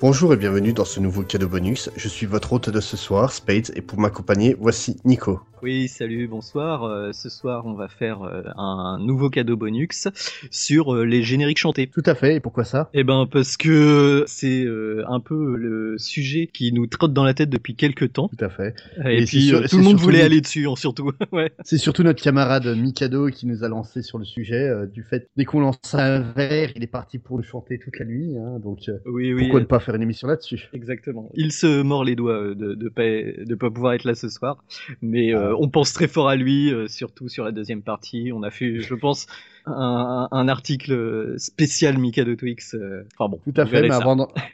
Bonjour et bienvenue dans ce nouveau cadeau bonus. Je suis votre hôte de ce soir, Spades, et pour m'accompagner, voici Nico. Oui, salut, bonsoir. Euh, ce soir, on va faire euh, un nouveau cadeau bonus sur euh, les génériques chantés. Tout à fait, et pourquoi ça? Eh ben parce que c'est un peu le sujet qui nous trotte dans la tête depuis quelques temps. Tout à fait. Et, puis tout le monde voulait aller dessus, en surtout. ouais. C'est surtout notre camarade Mikado qui nous a lancé sur le sujet du fait dès qu'on lance un verre, il est parti pour le chanter toute la nuit. Hein, donc oui, oui, pourquoi ne pas faire une émission là-dessus? Exactement. Il se mord les doigts de de pas de pas pouvoir être là ce soir, mais ah. On pense très fort à lui, euh, surtout sur la deuxième partie. On a fait, je pense, un, un, article spécial Mikado Twix. Euh, enfin bon. Tout à fait. Mais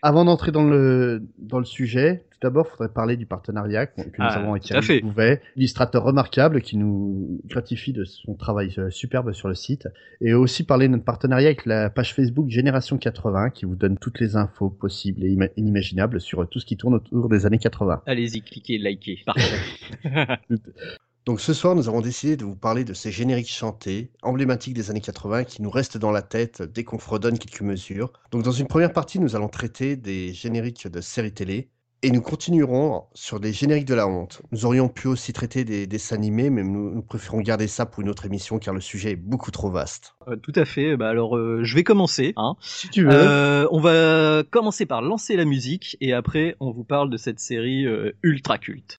avant d'entrer dans le dans le sujet, d'abord, il faudrait parler du partenariat que nous ah, avons avec Yannick Bouvet, illustrateur remarquable qui nous gratifie de son travail euh, superbe sur le site, et aussi parler de notre partenariat avec la page Facebook Génération 80 qui vous donne toutes les infos possibles et inimaginables sur tout ce qui tourne autour des années 80. Allez-y, cliquez, likez, partagez. Donc ce soir, nous avons décidé de vous parler de ces génériques chantés, emblématiques des années 80, qui nous restent dans la tête dès qu'on fredonne quelques mesures. Donc dans une première partie, nous allons traiter des génériques de séries télé, et nous continuerons sur les génériques de la honte. Nous aurions pu aussi traiter des dessins animés, mais nous, préférons garder ça pour une autre émission car le sujet est beaucoup trop vaste. Euh, tout à fait. Bah alors, euh, je vais commencer. Hein. Si tu veux. Euh, on va commencer par lancer la musique et après, on vous parle de cette série ultra culte.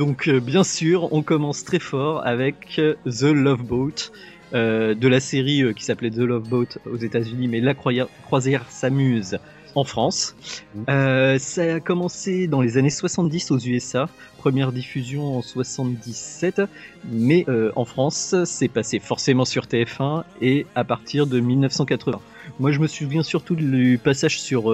Donc euh, bien sûr, on commence très fort avec euh, The Love Boat. Euh, de la série qui s'appelait The Love Boat aux États-Unis, mais La Croisière s'amuse en France. Mmh. ça a commencé dans les années 70 aux USA, première diffusion en 77, mais en France, c'est passé forcément sur TF1 et à partir de 1980. Moi, je me souviens surtout du passage sur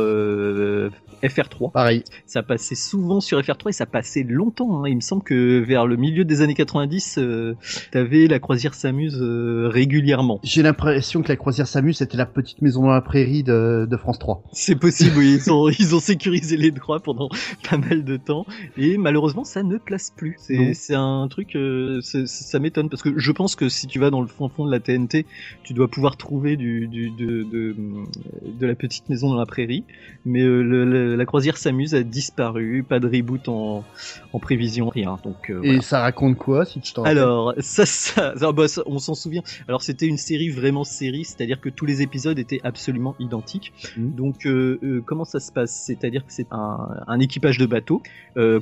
FR3. Pareil. Ça passait souvent sur FR3 et ça passait longtemps. Hein. Il me semble que vers le milieu des années 90, euh, t'avais la croisière s'amuse euh, régulièrement. J'ai l'impression que la croisière s'amuse c'était la petite maison dans la prairie de, de France 3. C'est possible, oui. Ils ont, ils ont sécurisé les droits pendant pas mal de temps et malheureusement ça ne place plus. C'est un truc, euh, ça m'étonne parce que je pense que si tu vas dans le fond fond de la TNT, tu dois pouvoir trouver du, du de, de, de, la petite maison dans la prairie, mais euh, le la croisière s'amuse a disparu, pas de reboot en, en prévision, rien. Donc, euh, Et ça raconte quoi, si tu t'en Alors, ça, ça, bah, on s'en souvient. Alors, c'était une série vraiment série, c'est-à-dire que tous les épisodes étaient absolument identiques. Mmh. Donc, euh, euh, comment ça se passe? C'est-à-dire que c'est un, un, équipage de bateaux,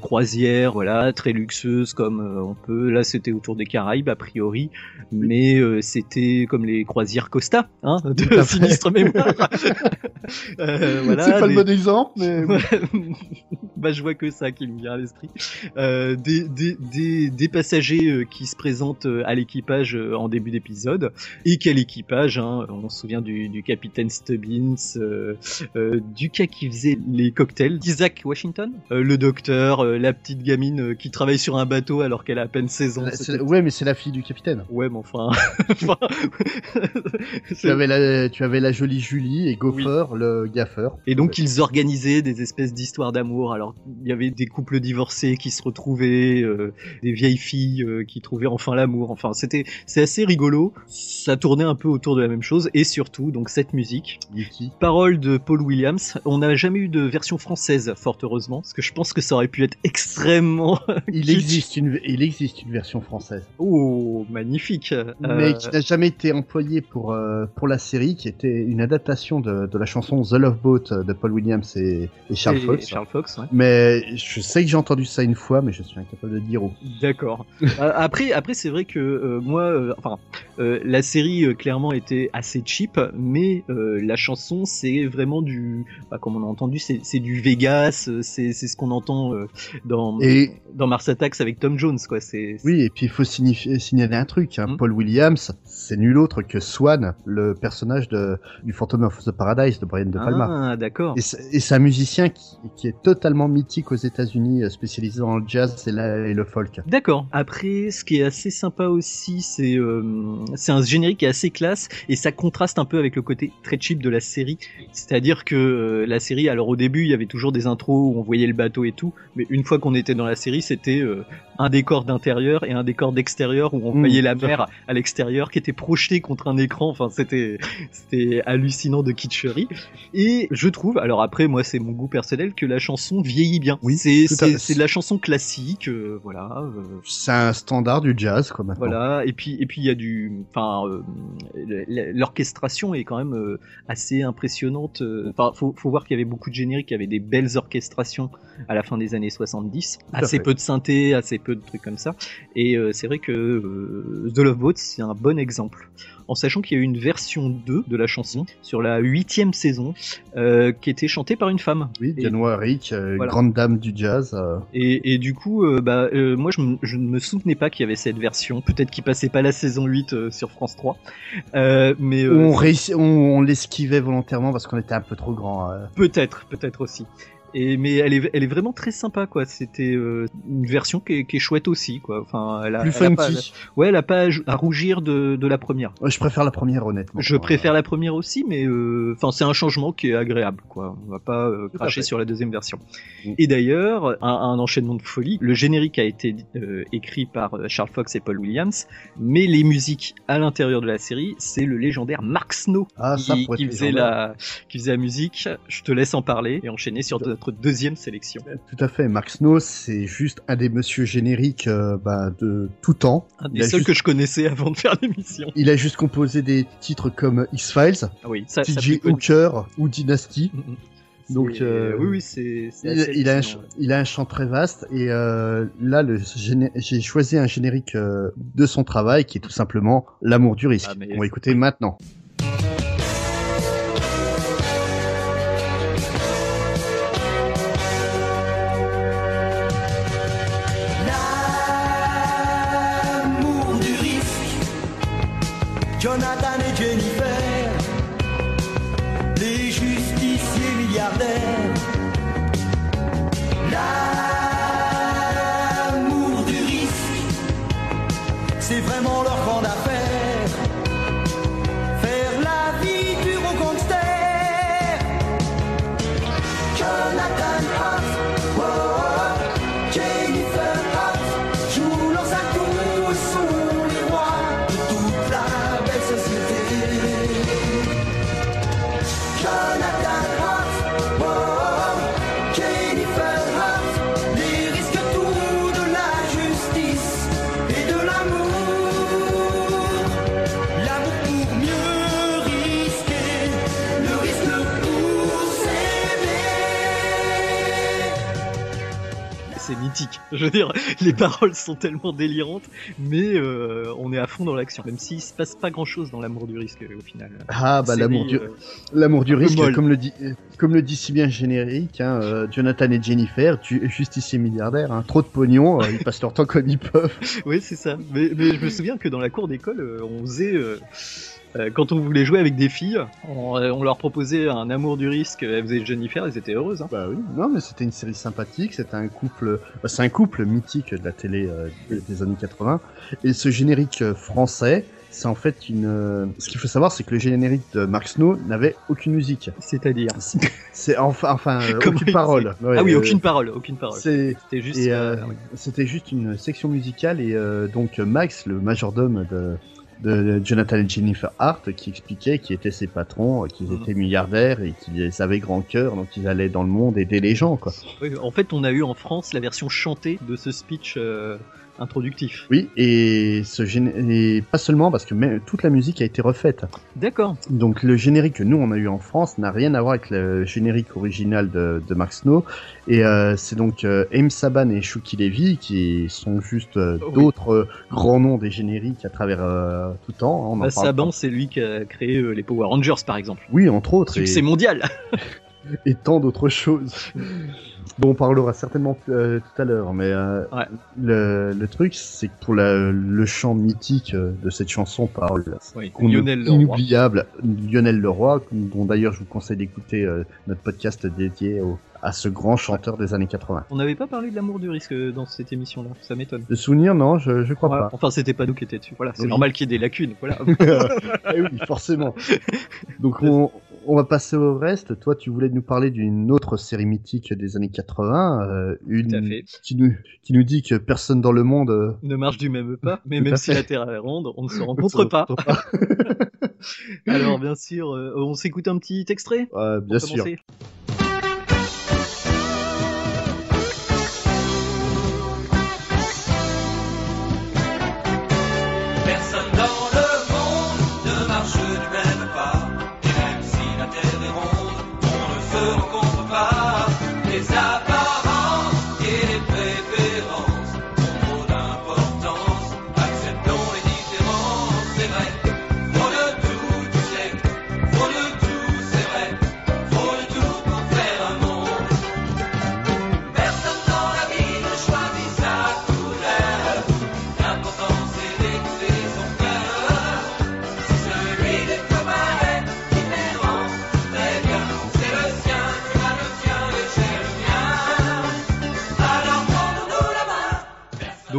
croisière, voilà, très luxueuse comme on peut. Là, c'était autour des Caraïbes a priori, mais c'était comme les croisières Costa, hein, de sinistre mémoire. voilà, c'est pas le bon exemple, mais bah, je vois que ça qui me vient à l'esprit. Euh, des, des, des, des, passagers euh, qui se présentent euh, à l'équipage euh, en début d'épisode. Et quel équipage hein On se souvient du, du capitaine Stubbins, euh, du cas qui faisait les cocktails, d'Isaac Washington, le docteur, la petite gamine qui travaille sur un bateau alors qu'elle a à peine 16 ans. Ouais, mais c'est la fille du capitaine. Ouais, mais enfin... tu, avais la, tu avais la jolie Julie et Gopher, le gaffeur. Et donc ils organisaient des espèces d'histoires d'amour. Alors il y avait des couples divorcés qui se retrouvaient, euh, des vieilles filles euh, qui trouvaient enfin l'amour. Enfin c'était c'est assez rigolo. Ça tournait un peu autour de la même chose et surtout donc cette musique. Yuki. Parole de Paul Williams. On n'a jamais eu de version française fort heureusement parce que je pense que ça aurait pu être extrêmement. il existe une il existe une version française. Oh magnifique. Mais euh, qui n'a jamais été employée pour pour la série, qui était une adaptation de, de la chanson The Love Boat de Paul Williams et, et Charles Fox. Charles Fox ouais. Mais je sais que j'ai entendu ça une fois, mais je suis incapable de dire où. D'accord. Euh, après, après c'est vrai que euh, moi, euh, enfin, la série clairement était assez cheap, mais la chanson c'est vraiment du, bah, comme on a entendu, c'est du Vegas, c'est ce qu'on entend dans et... dans Mars Attacks avec Tom Jones, quoi. C'est oui, et puis il faut signaler un truc. Hein. Hmm. Paul Williams, c'est nul autre que Swan, le personnage de du Phantom of the Paradise de Brian De Palma. Ah, d'accord. Et c'est un qui, est totalement mythique aux États-Unis, spécialisé dans le jazz et, le folk. D'accord. Après, ce qui est assez sympa aussi, c'est euh, c'est un générique qui est assez classe et ça contraste un peu avec le côté très cheap de la série. C'est-à-dire que euh, la série, alors au début, il y avait toujours des intros où on voyait le bateau et tout, mais une fois qu'on était dans la série, c'était euh, un décor d'intérieur et un décor d'extérieur où on voyait la mer à l'extérieur qui était projeté contre un écran. Enfin, c'était c'était hallucinant de kitscherie. Et je trouve, alors après, moi, c'est mon goût personnel, que la chanson vieillit bien. Oui, c'est c'est de la chanson classique, euh, voilà. Euh, c'est un standard du jazz, quoi. Maintenant. Voilà. Et puis et puis il y a du, enfin, euh, l'orchestration est quand même assez impressionnante. Enfin, faut faut voir qu'il y avait beaucoup de génériques, il y avait des belles orchestrations à la fin des années 70, Tout à assez fait. peu de synthé, assez peu de trucs comme ça. Et euh, c'est vrai que euh, The Love Boat, c'est un bon exemple. En sachant qu'il y a eu une version 2 de la chanson sur la huitième saison, euh, qui était chantée par une femme. Oui, Diane Warwick, Voilà. grande dame du jazz. Et, et du coup, bah, moi je, ne me souvenais pas qu'il y avait cette version. Peut-être qu'il passait pas la saison 8 euh, sur France 3. Euh, mais on, on, on l'esquivait volontairement parce qu'on était un peu trop grand. Peut-être, peut-être aussi. Et mais elle est, elle est vraiment très sympa quoi. C'était euh, une version qui est, qui est chouette aussi quoi. Enfin, elle a, Plus elle a pas- funky. ouais, elle a pas à, rougir de, de la première. Ouais, je préfère la première, honnêtement. Je préfère la première aussi, mais euh, enfin c'est un changement qui est agréable quoi. On va pas euh, cracher sur la deuxième version. Mm. Et d'ailleurs, un, un enchaînement de folie. Le générique a été euh, écrit par euh, Charles Fox et Paul Williams, mais les musiques à l'intérieur de la série, c'est le légendaire Mark Snow Ah, ça qui, qui faisait la qui faisait la musique. Je te laisse en parler et enchaîner sur deuxième sélection. Tout à fait. Mark Snow, c'est juste un des monsieur génériques euh, bah, de tout temps. Un des seuls juste- que je connaissais avant de faire l'émission. Il a juste composé des titres comme X-Files, Ah oui, ça, TJ. Hooker ou Dynasty. Mm, mm. Donc, euh, oui, oui, c'est. Il, a un, il a un chant très vaste et euh, là j'ai choisi un générique euh, de son travail qui est tout simplement l'amour du risque. Ah, On va écouter maintenant. Je veux dire, les paroles sont tellement délirantes, mais euh, on est à fond dans l'action, même s'il se passe pas grand chose dans l'amour du risque au final. Ah bah l'amour du, euh, l'amour du risque, comme le dit, comme le dit si bien générique, hein, euh, Jonathan et Jennifer, tu, justicier milliardaire, hein, trop de pognon, euh, ils passent leur temps comme ils peuvent. Oui, c'est ça. Mais, mais je me souviens que dans la cour d'école, euh, on faisait. Euh, euh, quand on voulait jouer avec des filles, on, euh, on leur proposait un amour du risque, elles faisaient Jennifer, elles étaient heureuses. Hein. Bah oui, non mais c'était une série sympathique, c'était un couple, bah, c'est un couple mythique de la télé euh, des, années 80. Et ce générique euh, français, c'est en fait une. euh, Ce qu'il faut savoir, c'est que le générique de Mark Snow n'avait aucune musique. C'est-à-dire? C'est enfin, enfin euh, aucune parole. Ouais, ah oui, euh, aucune parole, aucune parole. C'était juste. euh, euh, c'était juste une section musicale et euh, donc Max, le majordome de, de Jonathan et Jennifer Hart, qui expliquait qui étaient ses patrons, euh, qu'ils Mhm. étaient milliardaires et qu'ils avaient grand cœur, donc ils allaient dans le monde aider les gens, quoi. oui, en fait, on a eu en France la version chantée de ce speech euh, introductif. Oui, et ce gén- et pas seulement parce que même, toute la musique a été refaite. D'accord. Donc le générique que nous on a eu en France n'a rien à voir avec le générique original de, de Mark Snow. Et euh, c'est donc euh, Aim Saban et Shuki Levy qui sont juste euh, oui. d'autres euh, grands noms des génériques à travers euh, tout le temps. hein, on Bah, Saban, c'est lui qui a créé les Power Rangers, par exemple. Oui, entre autres. Succès Et, mondial. et tant d'autres choses. dont on parlera certainement euh, tout à l'heure. Mais euh, Ouais. le, le truc, c'est que pour la- le chant mythique euh, de cette chanson par Oui, Lionel Leroy. inoubliable Lionel Leroy, dont d'ailleurs je vous conseille d'écouter euh, notre podcast dédié au- à ce grand chanteur des années 80. On n'avait pas parlé de l'amour du risque dans cette émission-là, ça m'étonne. De souvenir, non, je, je crois Ouais, pas. Enfin, c'était pas nous qui étions dessus. Voilà, c'est Oui. normal qu'il y ait des lacunes. Voilà. Eh oui, forcément. Donc on, on va passer au reste. Toi, tu voulais nous parler d'une autre série mythique des années 80, euh, une Tout à fait. qui nous qui nous dit que personne dans le monde euh, ne marche du même pas, mais Tout même si fait. la Terre est ronde, on ne se rencontre pas. Alors, bien sûr, euh, on s'écoute un petit extrait bien sûr. commencer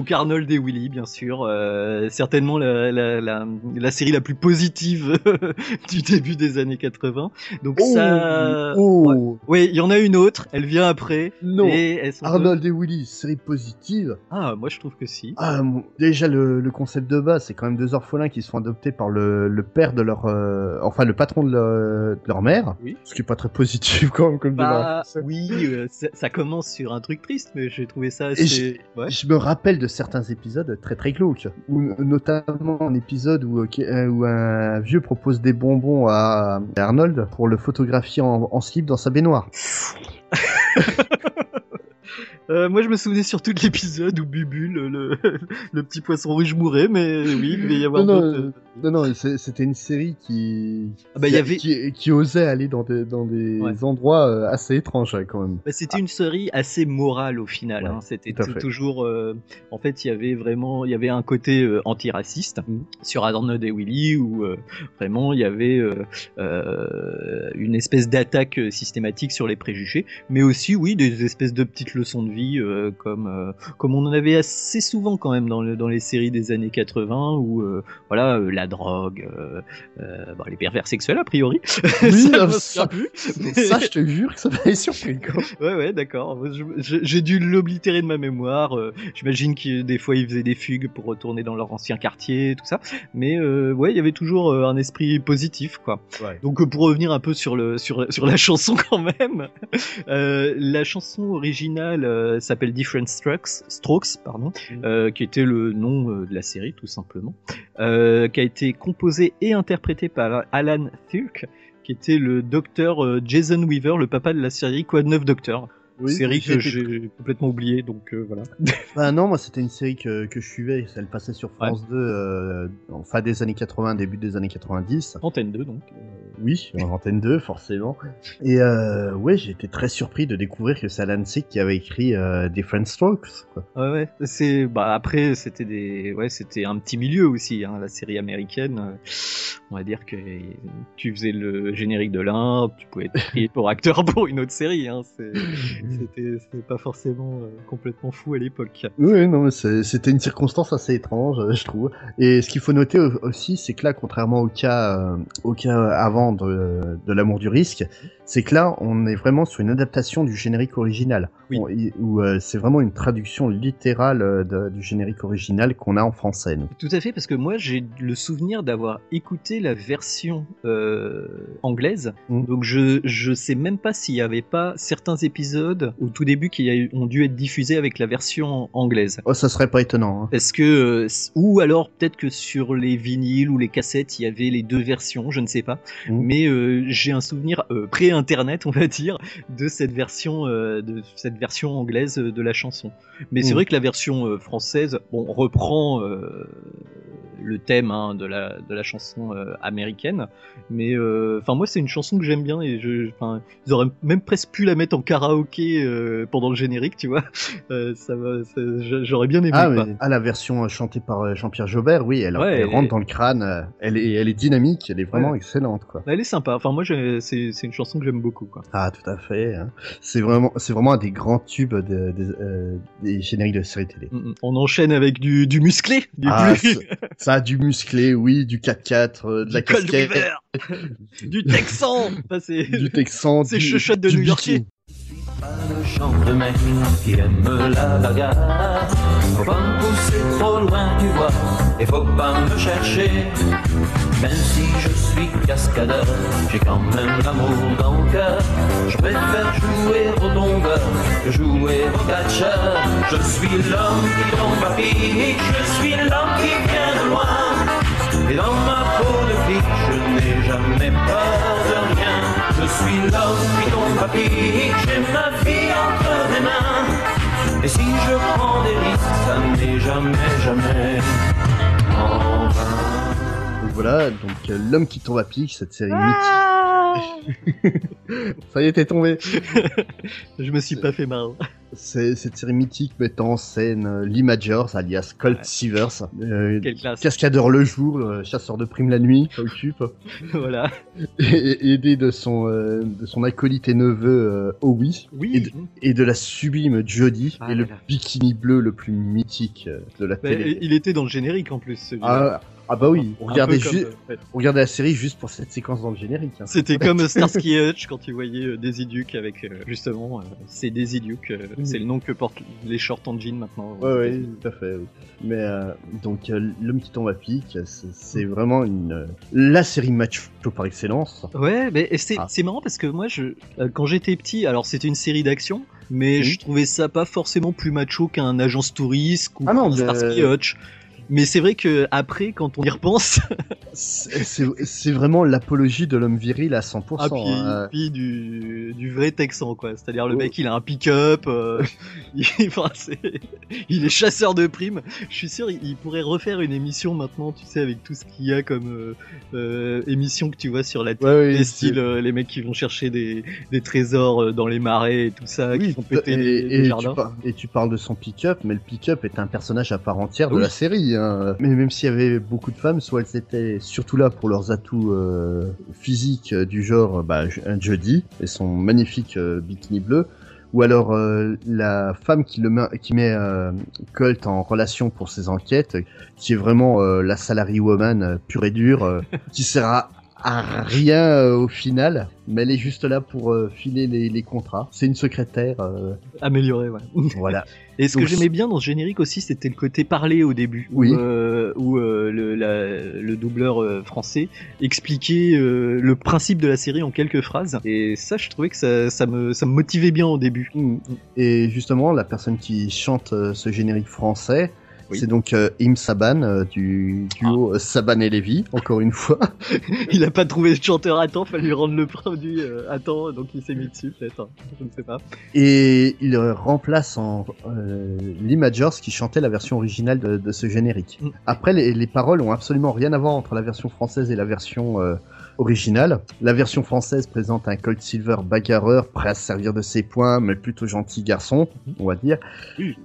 Donc Arnold et Willy, bien sûr, euh, certainement la, la, la, la série la plus positive du début des années 80. Donc ça, oh, oui, il y en a une autre. Elle vient après. non. Et Arnold et Willy, série positive. Ah, moi je trouve que si. Ah, déjà le, le concept de base, c'est quand même deux orphelins qui sont adoptés par le, le père de leur, euh, enfin le patron de, leur- de leur mère. Oui. Ce qui est pas très positif quand même comme Bah, démarrage. oui, euh, ça, ça commence sur un truc triste, mais j'ai trouvé ça Et assez. Ouais. Je me rappelle de certains épisodes très très glauques, où, notamment un épisode où, euh, euh, où un vieux propose des bonbons à Arnold pour le photographier en, en slip dans sa baignoire. Euh, moi, je me souvenais surtout de l'épisode où Bubule, le, le petit poisson rouge, mourait, mais oui, il devait y avoir d'autres. Non, non, c'était une série qui, Ah bah, y qui, avait- qui, qui osait aller dans des, dans des Ouais. endroits euh, assez étranges quand même. Bah, c'était une série assez morale au final. Ouais, hein. C'était toujours. euh, en fait, il y avait vraiment, il y avait un côté euh, antiraciste Mhm. sur Arnold et Willy où euh, vraiment il y avait une espèce d'attaque systématique sur les préjugés, mais aussi oui des espèces de petites leçons de vie comme comme on en avait assez souvent quand même dans, le- dans les séries des années 80 où voilà euh, la drogue, euh, euh, bon, les pervers sexuels a priori. Oui, Ça euh, me ça- je te jure que ça m'avait surpris. Quoi. Ouais, ouais, d'accord. J'ai dû l'oblitérer de ma mémoire. euh, J'imagine que des fois ils faisaient des fugues pour retourner dans leur ancien quartier, tout ça. Mais euh, ouais, il y avait toujours euh, un esprit positif, quoi. Ouais. Donc euh, pour revenir un peu sur le sur sur la chanson quand même, euh, la chanson originale euh, s'appelle Different Strokes, Strokes, pardon, euh, qui était le nom euh, de la série tout simplement, euh, qui a été composée et interprétée par Alan Thirk, qui était le docteur euh, Jason Weaver, le papa de la série Quoi de neuf Docteur? Oui, série que j'étais- j'ai complètement oubliée, donc euh, voilà. Bah non, moi c'était une série que, que je suivais, elle passait sur France 2 euh, en fin des années 80, début des années 90. Antenne 2, donc. Oui, en antenne 2 forcément. Et euh, ouais, été très surpris de découvrir que c'est Alan Sick qui avait écrit euh, Different Strokes. Quoi. Ouais, ouais. C'est bah après c'était des ouais c'était un petit milieu aussi hein, la série américaine. euh, On va dire que tu faisais le générique de l'un, tu pouvais être pris pour acteur pour une autre série. Hein. C'est- C'était c'était pas forcément euh, complètement fou à l'époque. Oui, non, mais c'était une circonstance assez étrange, euh, je trouve. Et ce qu'il faut noter au- aussi, c'est que là, contrairement au cas, euh, au cas avant de, de l'amour du risque, c'est que là, on est vraiment sur une adaptation du générique original, Oui. On- où euh, c'est vraiment une traduction littérale euh, de- du générique original qu'on a en français. nous. Tout à fait parce que moi j'ai le souvenir d'avoir écouté la version euh, anglaise. Mm. Donc je je sais même pas s'il y avait pas certains épisodes au tout début qui a ont dû être diffusés avec la version anglaise. Oh, ça serait pas étonnant. Hein. Parce que, ou alors peut-être que sur les vinyles ou les cassettes, il y avait les deux versions, je ne sais pas. Mhm. Mais euh, j'ai un souvenir euh, pré-internet, on va dire, de cette version, euh, de cette version anglaise de la chanson. Mais c'est Mhm. vrai que la version euh, française, bon, reprend euh, le thème hein, de la de la chanson euh, américaine. Mais euh, enfin, moi, c'est une chanson que j'aime bien et je, ils auraient même presque pu la mettre en karaoké euh, pendant le générique, tu vois. Ça va, ça- j'aurais bien aimé. Ah, mais, ah, la version chantée par Jean-Pierre Jobert, oui, elle, Ouais, elle et- rentre dans le crâne, elle est, elle est dynamique, elle est vraiment Ouais. excellente, quoi. Elle est sympa. Enfin, moi, c'est une chanson que j'aime beaucoup. Quoi. Ah, tout à fait. hein. C'est vraiment, c'est vraiment un des grands tubes de- des- euh, des génériques de séries télé. Mm, mm. On enchaîne avec du, du musclé, du, Ah, plus- ça- a du musclé, oui, du 4x4, euh, de la du casquette, du Texan. Enfin, c'est du Texan, c'est du, chuchote de du New-Yorkais. bikini. Le gentleman qui aime la bagarre. Faut pas me pousser trop loin, tu vois, et faut pas me chercher. Même si je suis cascadeur, j'ai quand même l'amour dans le cœur. Je préfère jouer au tombeur que jouer au catcheur. Je suis l'homme qui tombe à je suis l'homme qui vient de loin. Et dans ma peau de flic, je n'ai jamais peur de rien. Je suis l'homme qui tombe à j'ai ma vie entre les mains. Et si je prends des risques, ça n'est jamais, jamais en vain. Donc voilà, donc euh, l'homme qui tombe à pic, cette série Ah mythique. Ça y est, t'es tombé. Je me suis pas fait marre. C'est cette série mythique mettant en scène euh, Lee Majors, alias Colt Ouais. Euh, cascadeur le jour, euh, chasseur de primes la nuit, occupe, voilà. et, aidé de son, euh, de son acolyte et neveu Howie. Oui. Et de- et de la sublime Jodie Ah et le là bikini bleu le plus mythique de la Bah, télé. il était dans le générique en plus. celui-là. Ah, ah bah oui, Un regardez, peu comme, euh, ouais. regardez la série juste pour cette séquence dans le générique. hein. C'était comme Starsky et Hutch quand tu voyais euh, Daisy Duke avec euh, justement, euh, c'est Daisy Duke, c'est le nom que portent les shorts en jean maintenant. Ouais, ouais, tout à fait. oui. Mais euh, donc, euh, l'homme qui tombe à pic, c'est- vraiment une euh, la série macho par excellence. Ouais, mais c'est Ah. c'est marrant parce que moi, je, euh, quand j'étais petit, alors c'était une série d'action, mais Mhm. je trouvais ça pas forcément plus macho qu'un agence touriste ou Ah non, un Starsky et Hutch. Mais c'est vrai que après, quand on y repense, C'est vraiment l'apologie de l'homme viril à 100%. ah, puis, hein. puis du, du vrai Texan, quoi. C'est-à-dire le Ouais. mec, il a un pick-up, euh, il, enfin, c'est- il est chasseur de primes. Je suis sûr, il, pourrait refaire une émission maintenant, tu sais, avec tout ce qu'il y a comme euh, euh, émission que tu vois sur la télé. Ouais, styles, euh, les mecs qui vont chercher des, des trésors dans les marais et tout ça, qui font péter et, les, les et jardins. tu par- et tu parles de son pick-up, mais le pick-up est un personnage à part entière de Oui. la série. hein. Mais même s'il y avait beaucoup de femmes, soit elles étaient surtout là pour leurs atouts physiques du genre bah, un et son magnifique bikini bleu, ou alors euh, la femme qui, le met, qui met euh, Colt en relation pour ses enquêtes, qui est vraiment euh, la salary woman euh, pure et dure, qui sert à, à rien euh, au final, mais elle est juste là pour euh, filer les, les contrats. C'est une secrétaire, euh, Amélioré, ouais. voilà. Et ce que j'aimais bien dans ce générique aussi, c'était le côté parlé au début, Oui. où, euh, où, euh, le, la- le doubleur euh, français expliquait le principe de la série en quelques phrases. Et ça, je trouvais que ça, ça, me, ça me motivait bien au début. Mm. Et justement, la personne qui chante ce générique français, Oui. C'est donc euh, Im Saban euh, du duo euh, Saban et Levy, encore une fois. Il a pas trouvé de chanteur à temps, fallait lui rendre le produit à temps, donc il s'est mis dessus peut-être. hein. Je ne sais pas. Et il remplace en Lee Majors qui chantait la version originale de, de ce générique. Mm. Après, les, les paroles ont absolument rien à voir entre la version française et la version originale. La version française présente un Colt Silver bagarreur prêt à se servir de ses poings, mais plutôt gentil garçon, on va dire.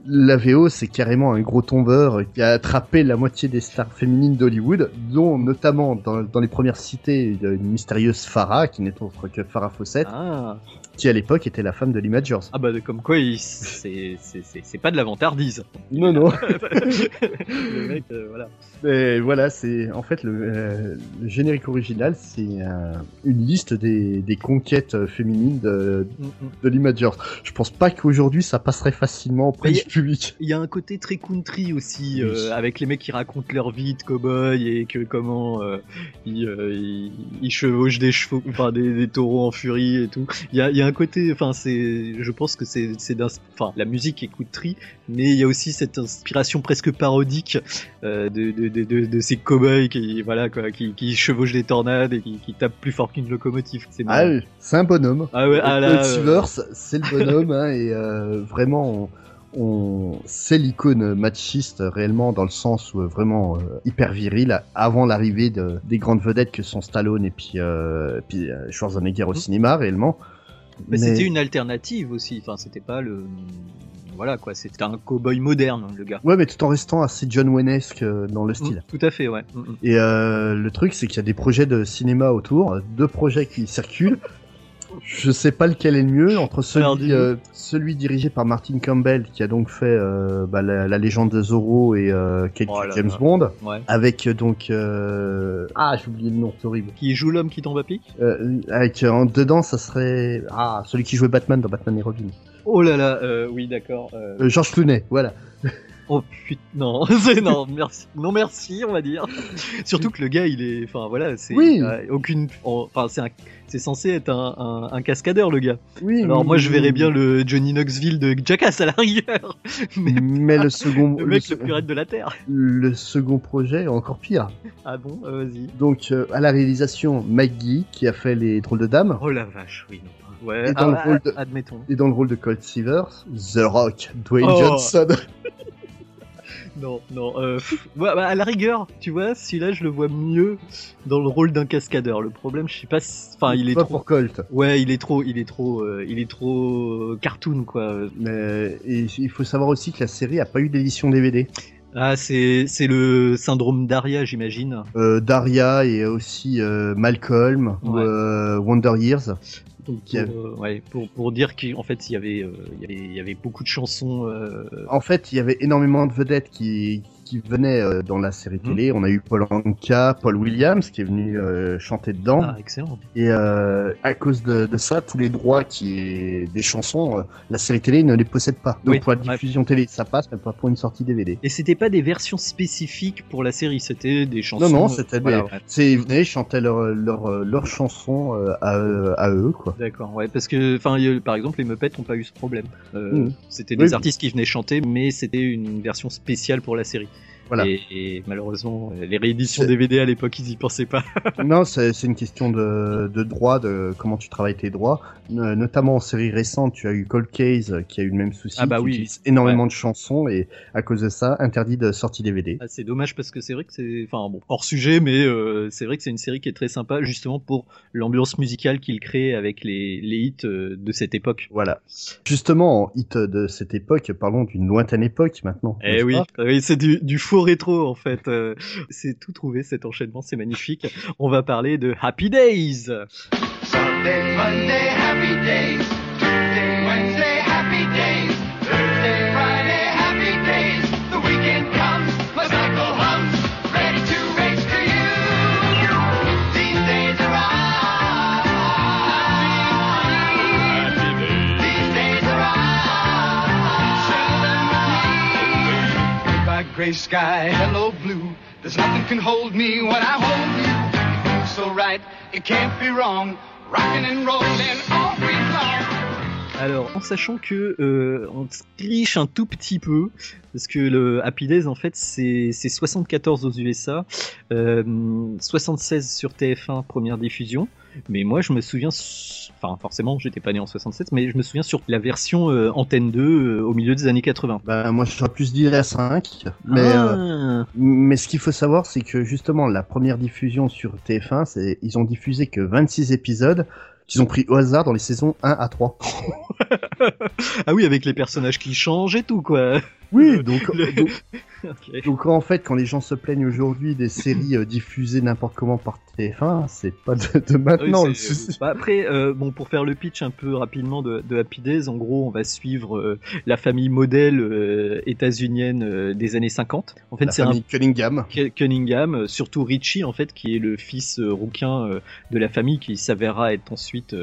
La VO, c'est carrément un gros tombeur qui a attrapé la moitié des stars féminines d'Hollywood, dont notamment dans, dans les premières cités une mystérieuse Farah, qui n'est autre que Farah Fawcett, Ah, qui à l'époque était la femme de Lee Majors. ah bah comme quoi, il- c'est c'est- c'est- c'est pas de la vantardise. Non, non. le mec, euh, voilà. Mais voilà, c'est en fait le, euh, le générique original, c'est euh, une liste des, des conquêtes euh, féminines de, Mm, mm. de Lee Majors. Je pense pas qu'aujourd'hui ça passerait facilement auprès du public. Il y a un côté très country aussi, Oui. euh, avec les mecs qui racontent leur vie de cow-boy et que comment euh, ils, euh, ils, ils chevauchent des chevaux, enfin des, des taureaux en furie et tout. Il y a, il y a un côté, enfin c'est, je pense que c'est, enfin la musique est country, mais il y a aussi cette inspiration presque parodique euh, de, de, de, de, ces cow-boys qui, voilà quoi, qui, qui chevauchent des tornades et qui, qui tapent plus fort qu'une locomotive. C'est Ah, un bonhomme. Ah ouais, ah là, euh, c'est le bonhomme, hein, et euh, vraiment, on, on- c'est l'icône machiste réellement dans le sens où euh, vraiment euh, hyper viril avant l'arrivée de, des grandes vedettes que sont Stallone et puis, euh, puis Schwarzenegger au Mhm. cinéma réellement. Mais, c'était une alternative aussi. Enfin, c'était pas le. Voilà quoi, c'était un cowboy moderne, le gars. Ouais, mais tout en restant assez John Waynesque euh, dans le style. Mm, tout à fait, ouais. Mm, mm. Et euh, le truc, c'est qu'il y a des projets de cinéma autour, deux projets qui circulent. Je sais pas lequel est le mieux entre celui, euh, celui dirigé par Martin Campbell qui a donc fait euh, bah, la, la légende de Zorro et euh, quelques Oh James là. Bond, Ouais. avec donc ah j'ai oublié le nom, c'est horrible. Qui joue l'homme qui tombe à pic? Avec en dedans, ça serait ah celui qui jouait Batman dans Batman et Robin. Oh là là, euh, oui, d'accord. George Clooney, voilà. Oh putain, non, non, merci, non merci, on va dire. Surtout que le gars, il est, enfin voilà, c'est Oui. euh, aucune, enfin c'est un, c'est censé être un, un, un cascadeur le gars. Oui. Alors moi, je verrais bien le Johnny Knoxville de Jackass à la rigueur, mais Mais le second, le mec le, le plus raide de la terre. le second projet est encore pire. Ah bon, euh, vas-y. Donc euh, à la réalisation Maggie qui a fait les drôles de dames Oh la vache, oui. non. Ouais, Et dans le ah, rôle de- admettons. et dans le rôle de Colt Silvers, The Rock, Dwayne Oh. Johnson. Non, non. Euh, pff, bah, à la rigueur, tu vois, celui-là, je le vois mieux dans le rôle d'un cascadeur. Le problème, je sais pas. si- Enfin, il est pas trop. pour Colt. Ouais, il est trop, il est trop, euh, il est trop euh, cartoon quoi. Mais et il faut savoir aussi que la série a pas eu d'édition DVD. Ah, c'est, le syndrome d'Aria, j'imagine. Euh, Daria et aussi euh, Malcolm ou euh, Wonder Years. Donc, pour, euh, ouais, pour, pour dire qu'en fait, il y avait, euh, il y avait, il y avait beaucoup de chansons. euh, En fait, il y avait énormément de vedettes qui, qui venaient euh, dans la série Mhm. télé. On a eu Paul Anka, Paul Williams qui est venu euh, chanter dedans. Ah, excellent. Et euh, à cause de, de ça, tous les droits qui des chansons, la série télé ne les possède pas. Donc Oui, pour la ouais. diffusion télé, ça passe, mais pas pour une sortie DVD. Et c'était pas des versions spécifiques pour la série, c'était des chansons. Non, non, c'était voilà, des... ouais. c'est ils venaient, ils chantaient leurs leur, leur chansons à, eux- à eux, quoi. D'accord, ouais, parce que, enfin, par exemple, les Muppets n'ont pas eu ce problème. Mhm. C'était des oui. artistes qui venaient chanter, mais c'était une version spéciale pour la série. Voilà. Et, et malheureusement, les rééditions DVD à l'époque, ils y pensaient pas. non, c'est une question de, de droit, de comment tu travailles tes droits. Euh, notamment en série récente, tu as eu Cold Case qui a eu le même souci, Ah bah oui. énormément de chansons et à cause de ça, interdit de sortie DVD. Ah, c'est dommage parce que c'est vrai que c'est, enfin bon, hors sujet, mais euh, c'est vrai que c'est une série qui est très sympa justement pour l'ambiance musicale qu'il crée avec les, les hits euh, de cette époque. Voilà. Justement, en hit de cette époque, parlons d'une lointaine époque maintenant. Eh oui, pas? Oui c'est du, du faux rétro en fait. Euh, c'est tout trouvé cet enchaînement, c'est magnifique. On va parler de Happy Days. Gray sky, hello, blue. There's nothing can hold me when I hold you. It feels so right, it can't be wrong. Rocking and rolling all week long. Alors, en sachant que euh, on triche un tout petit peu, parce que le Happy Days, en fait, c'est c'est 74 aux USA, euh, 76 sur TF1 première diffusion. Mais moi, je me souviens, enfin, forcément, j'étais pas né en 67, mais je me souviens sur la version euh, Antenne 2 euh, au milieu des années 80. Bah, moi, j'aurais plus dit la 5, mais, euh, Ah. mais ce qu'il faut savoir, c'est que justement, la première diffusion sur TF1, c'est ils ont diffusé que 26 épisodes qu'ils ont pris au hasard dans les saisons 1 à 3. ah oui, avec les personnages qui changent et tout, quoi. Oui, donc, Le- donc, en fait, quand les gens se plaignent aujourd'hui des séries euh, diffusées n'importe comment par TF1, c'est pas de, de maintenant Oui, le souci. bah, après, euh, bon, pour faire le pitch un peu rapidement de, de Happy Days, en gros, on va suivre euh, la famille modèle euh, états-unienne des années 50. En fait, c'est un Cunningham. Cunningham, surtout Richie en fait, qui est le fils rouquin de la famille, qui s'avérera être ensuite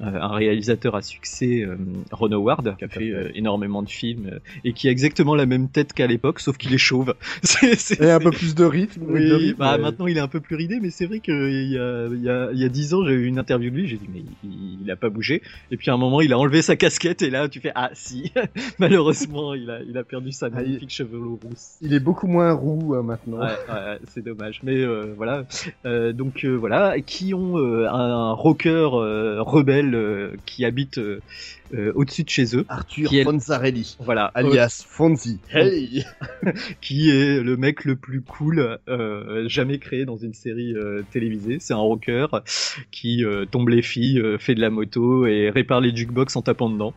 un réalisateur à succès, euh, Ron Howard, qui a fait euh, énormément de films euh, et qui a exactement la même tête qu'à l'époque, sauf qu'il est chauve. C'est- c'est- Et un peu plus de rythme. oui, de rythme, bah mais- maintenant il est un peu plus ridé, mais c'est vrai qu'il y a, il y, a, il y a 10 ans, j'ai eu une interview de lui, j'ai dit, mais il, il a pas bougé. Et puis à un moment, il a enlevé sa casquette, et là, tu fais, ah si, malheureusement, il a, il a perdu sa Ah, il- magnifique chevelure rousse. Il est beaucoup moins roux hein, maintenant. Ouais, ouais, c'est dommage. Mais euh, voilà. Euh, donc euh, voilà, qui ont euh, un rocker euh, rebelle euh, qui habite euh, au-dessus de chez eux. Arthur Qui est- Fonzarelli, Voilà, alias Fonzi. Hey qui est le mec le plus cool euh, jamais créé dans une série euh, télévisée. C'est un rocker qui tombe les filles, fait de la moto et répare les jukebox en tapant dedans.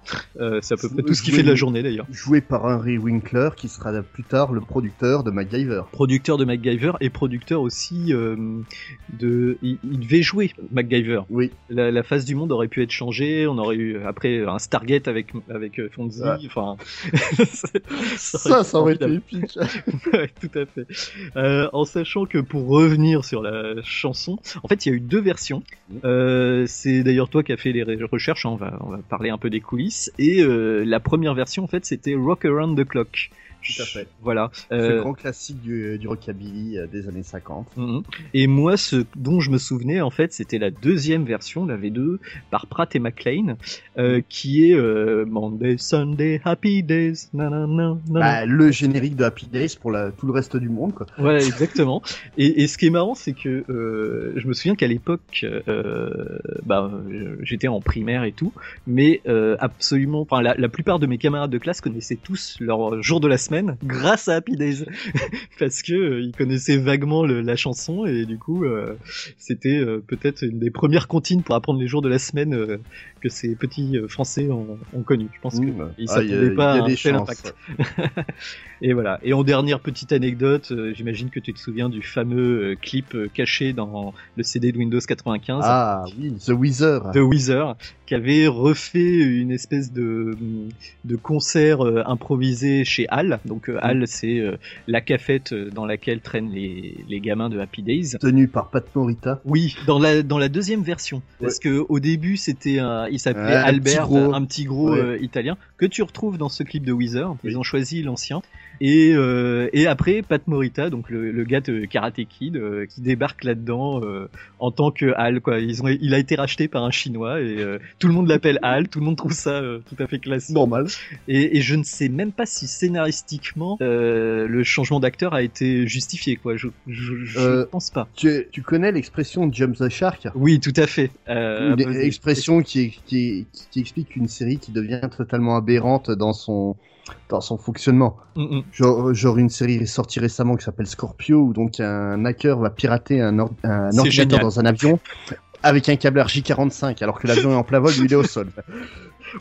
C'est à peu près tout ce qu'il fait de la journée d'ailleurs. Joué par Henry Winkler, qui sera plus tard le producteur de MacGyver. Producteur de MacGyver et producteur aussi de. Il, il devait jouer MacGyver. Oui. La, la face du monde aurait pu être changée. On aurait eu après un Stargate avec avec euh, Fonzie. Ouais. Enfin, Ça, ça aurait été épique. Ouais, tout à fait. Euh, en sachant que pour revenir sur la chanson, en fait, il y a eu deux versions. Euh, c'est d'ailleurs toi qui as fait les recherches. hein, on va on va parler un peu des coulisses. Et euh, la première version, en fait, c'était Rock Around the Clock. Tout à fait. Voilà. Ce Euh, grand classique du, du rockabilly euh, des années 50. Mhm. Et moi, ce dont je me souvenais, en fait, c'était la deuxième version, la V2, par Pratt et McLean, euh, qui est euh, Monday, Sunday, Happy Days, nanana, nanana. Bah, le générique de Happy Days pour la, tout le reste du monde. Quoi. Ouais, exactement. Et, et ce qui est marrant, c'est que je me souviens qu'à l'époque, bah, j'étais en primaire et tout, mais absolument, enfin, la, la plupart de mes camarades de classe connaissaient tous leur jour de la semaine grâce à Happy Days, parce que euh, ils connaissaient vaguement le- la chanson et du coup, euh, c'était euh, peut-être une des premières comptines pour apprendre les jours de la semaine euh, que ces petits Français ont, ont connu. Je pense que Mmh. Ah, il s'attendaient pas il y a à un tel impact. Et voilà. Et en dernière petite anecdote, j'imagine que tu te souviens du fameux clip caché dans le CD de Windows 95 Ah oui, The Wizard. de Weezer, qui avait refait une espèce de, de concert improvisé chez Hal. Donc euh, Hal, c'est euh, la cafette euh, dans laquelle traînent les, les gamins de Happy Days. Tenu par Pat Morita. Oui, dans la dans la deuxième version, parce que au début c'était un, il s'appelait Ouais, un Albert, petit gros. un petit gros Ouais. euh, italien que tu retrouves dans ce clip de Weezer. Ils Oui. ont choisi l'ancien. Et euh, et après Pat Morita, donc le, le gars de Karate Kid, euh, qui débarque là-dedans euh, en tant que Hal. Quoi, ils ont, il a été racheté par un chinois et euh, tout le monde l'appelle Hal. Tout le monde trouve ça euh, tout à fait classique. Normal. Et, et je ne sais même pas si scénaristiquement euh, le changement d'acteur a été justifié. Quoi, je je, je pense pas. Tu, tu connais l'expression Jump the Shark? Oui, tout à fait. Euh, Une expression qui, qui, qui explique une série qui devient totalement aberrante dans son, dans son fonctionnement. Mm, mm. Genre, genre une série sortie récemment qui s'appelle Scorpio, où donc un hacker va pirater un, or- un C'est ordinateur génial. dans un avion avec un câbleur J45, alors que l'avion est en plein vol, lui il est au sol.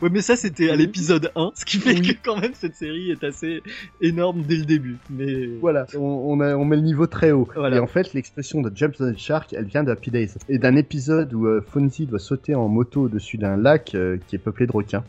Ouais, mais ça c'était à l'épisode 1, ce qui fait que quand même cette série est assez énorme dès le début. Mais Voilà, on, on, a- on met le niveau très haut. Voilà. Et en fait, l'expression de Jump the Shark, elle vient de Happy Days. Et d'un épisode où euh, Fonzie doit sauter en moto au-dessus d'un lac euh, qui est peuplé de requins.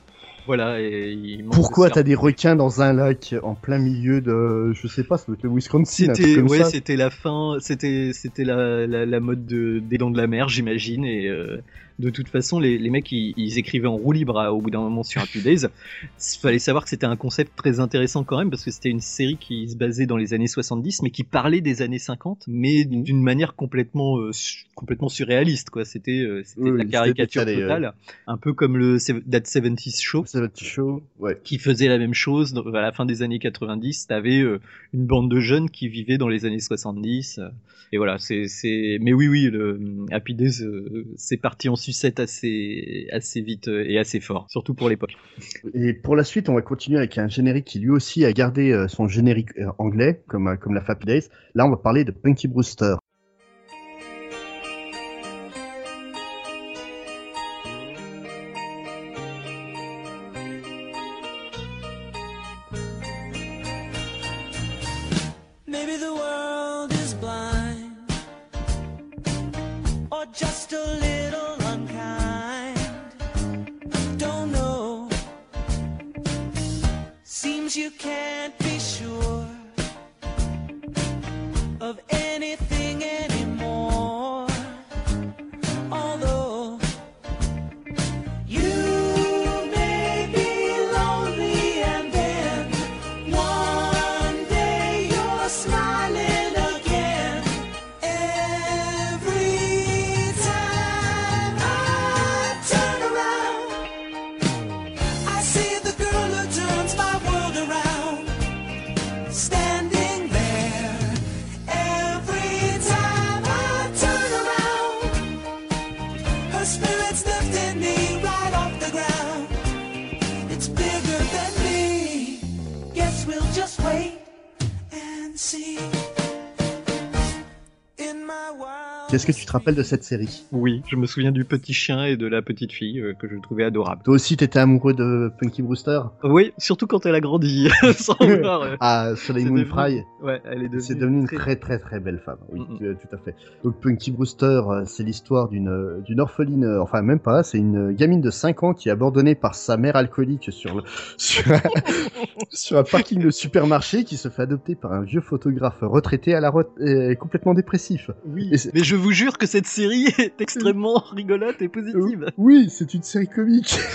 Voilà, et il Pourquoi t'as des requins dans un lac en plein milieu de, je sais pas, ça doit être le Wisconsin, C'était ouais, c'était la fin, c'était c'était la, la, la mode de, des dents de la mer, j'imagine, et euh, de toute façon, les, les mecs, ils, ils écrivaient en roue libre à- au bout d'un moment sur Happy Days. Il fallait savoir que c'était un concept très intéressant quand même, parce que c'était une série qui se basait dans les années 70, mais qui parlait des années 50, mais d'une manière complètement, euh, su- complètement surréaliste, quoi. C'était euh, c'était Oui, de la caricature décalé, totale, un peu comme le That 70s Show C'est votre show, ouais. qui faisait la même chose à la fin des années 90 t'avais euh, une bande de jeunes qui vivaient dans les années 70 euh, et voilà c'est c'est mais oui oui le Happy Days euh, c'est parti en sucette assez assez vite euh, et assez fort surtout pour l'époque Et pour la suite, on va continuer avec un générique qui lui aussi a gardé euh, son générique euh, anglais, comme, comme la Happy Days. Là, on va parler de Punky Brewster. Qu'est-ce que tu te rappelles de cette série? Oui je me souviens du petit chien et de la petite fille euh, que je trouvais adorable Toi aussi, t'étais amoureux de Punky Brewster? Oui surtout quand elle a grandi sans euh, Ah, Soleil Moon devenu- Fry. ouais elle est devenue, C'est devenu une très- très très belle femme, oui, Mm, tout à fait. Donc Punky Brewster, euh, c'est l'histoire d'une d'une orpheline, enfin même pas, c'est une gamine de 5 ans qui est abandonnée par sa mère alcoolique sur le sur un, sur un parking de supermarché qui se fait adopter par un vieux photographe retraité à la retraite complètement dépressif. oui mais je vous jure que cette série est extrêmement rigolote et positive Oui, c'est une série comique.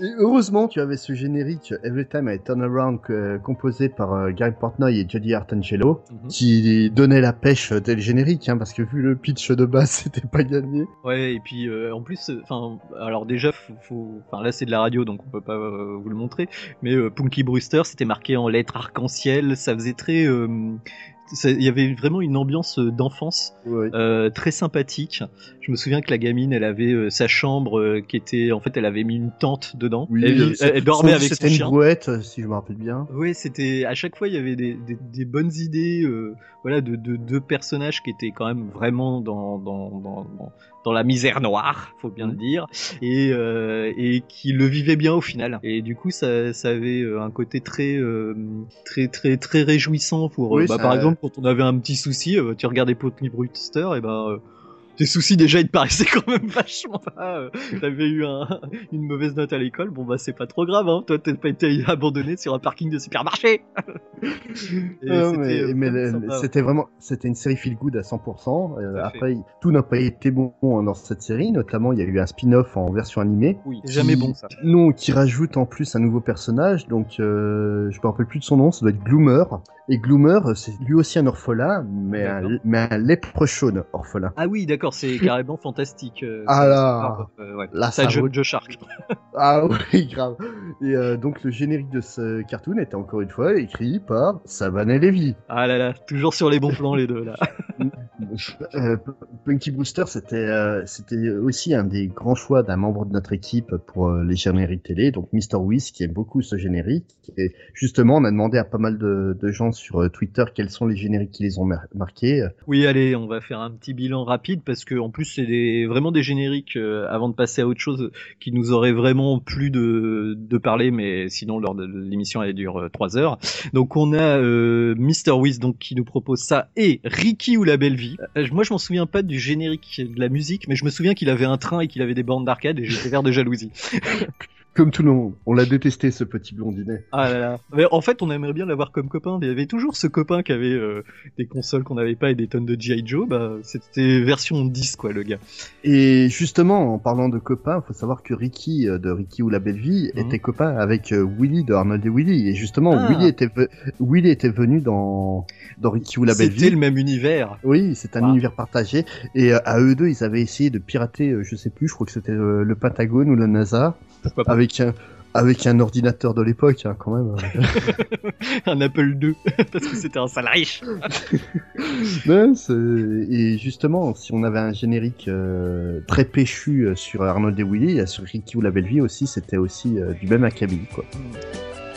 Et heureusement, tu avais ce générique Every Time I Turn Around composé par euh, Gary Portnoy et Jody Artangelo Mhm. qui donnait la pêche dès le générique, hein, parce que vu le pitch de base, c'était pas gagné. Ouais, et puis euh, en plus, enfin, alors déjà, faut, faut- enfin là c'est de la radio, donc on peut pas euh, vous le montrer, mais euh, Punky Brewster, c'était marqué en lettres arc-en-ciel, ça faisait très, euh, il y avait vraiment une ambiance euh, d'enfance euh, très sympathique. Je me souviens que la gamine, elle avait euh, sa chambre euh, qui était, en fait, elle avait mis une tente dedans. Oui, elle, euh, elle dormait avec son C'était une chien. brouette, si je me rappelle bien. Oui, c'était à chaque fois il y avait des, des, des bonnes idées, euh, voilà, de deux de, personnages qui étaient quand même vraiment dans dans, dans, dans, dans la misère noire, faut bien le dire, et et qui le vivaient bien au final. Et du coup, ça, ça avait un côté très très très très réjouissant pour, Oui, bah, ça- par exemple, quand on avait un petit souci, tu regardais Potney Brewster, et ben tes soucis déjà ils te paraissaient quand même vachement pas. euh, T'avais eu un, une mauvaise note à l'école, bon bah c'est pas trop grave, hein. Toi t'as pas été abandonné sur un parking de supermarché. C'était, mais, euh, vraiment c'était vraiment, c'était une série feel good à 100%. Euh, fait. après, tout n'a pas été bon dans cette série, notamment il y a eu un spin-off en version animée. Oui, jamais bon ça. Non, qui rajoute en plus un nouveau personnage, donc euh, je me rappelle plus de son nom, ça doit être Gloomer. Et Gloomer, c'est lui aussi un orphelin, mais un, mais un leprechaun orphelin. Ah oui, d'accord, c'est carrément fantastique. euh, Ah là. ça- euh, ouais. Là, ça ça joue vaut- Joe Shark. Ah oui, grave. Et euh, donc le générique de ce cartoon était encore une fois écrit par Savannah Levy. Ah là là, toujours sur les bons plans les deux là. Euh, Punky Brewster, c'était c'était aussi un des grands choix d'un membre de notre équipe pour les génériques télé, donc Mr. Whis, qui aime beaucoup ce générique. Et justement, on a demandé à pas mal de, de gens sur Twitter quels sont les génériques qui les ont mar- marqués. Oui, allez, on va faire un petit bilan rapide parce que en plus c'est vraiment des génériques euh, avant de passer à autre chose qui nous auraient vraiment plu de, de parler, mais sinon de l'émission elle dure 3 heures. Donc on a euh, Mr. Whiz donc qui nous propose ça et Ricky ou la belle vie. Euh, moi je m'en souviens pas du générique de la musique, mais je me souviens qu'il avait un train et qu'il avait des bornes d'arcade et j'étais vert de jalousie. Comme tout le monde, on l'a détesté ce petit blondinet. Ah là là. Mais en fait, on aimerait bien l'avoir comme copain. Il y avait toujours ce copain qui avait euh, des consoles qu'on n'avait pas et des tonnes de G.I. Joe. Bah, c'était version 10, quoi, le gars. Et justement, en parlant de copains, faut savoir que Ricky euh, de Ricky ou la Belle Vie Mhm. était copain avec euh, Willy de Arnold et Willy. Et justement, Ah. Willy était Willy était venu dans dans Ricky ou la Belle C'était Vie. le même univers. Oui, c'est un Wow. univers partagé. Et euh, à eux deux, ils avaient essayé de pirater, euh, je sais plus, je crois que c'était le Pentagone ou le NASA, pas avec un avec un ordinateur de l'époque, hein, quand même. un Apple II parce que c'était un sale riche. Ouais, et justement, si on avait un générique euh, très péchu euh, sur Arnold et Willy, sur Ricky ou la Belle Vie aussi, c'était aussi euh, du même acabit, quoi. Together,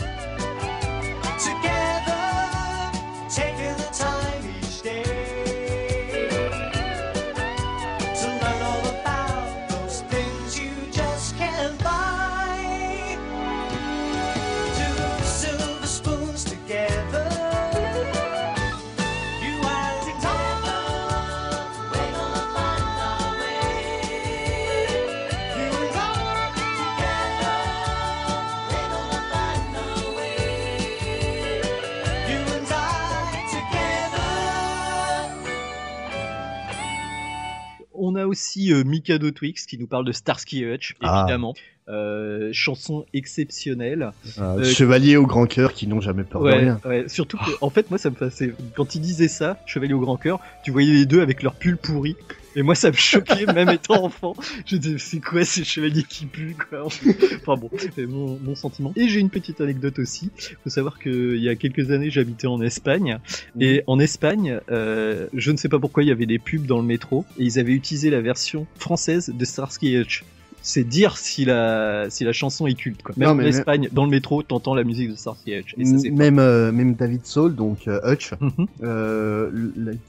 aussi euh, Mikado Twix qui nous parle de Starsky et Hutch, Ah. évidemment. Euh, chanson exceptionnelle. Euh, Euh, Chevaliers au grand cœur qui n'ont jamais peur de rien. ouais, surtout que, en fait, moi, ça me faisait. Quand il disait ça, Chevalier au grand cœur, tu voyais les deux avec leur pull pourri. Et moi, ça me choquait, même étant enfant. Je disais, c'est quoi ces chevaliers qui puent, quoi? Enfin bon, c'est mon, mon sentiment. Et j'ai une petite anecdote aussi. Faut savoir qu'il y a quelques années, j'habitais en Espagne. Et en Espagne, euh, je ne sais pas pourquoi, il y avait des pubs dans le métro. Et ils avaient utilisé la version française de Starsky et Hutch. C'est dire si la, si la chanson est culte, quoi. Même Non, en Espagne, dans le métro, t'entends la musique de Starsky et Hutch. Et ça, même euh, même David Soul, donc euh, Hutch, Mhm. euh,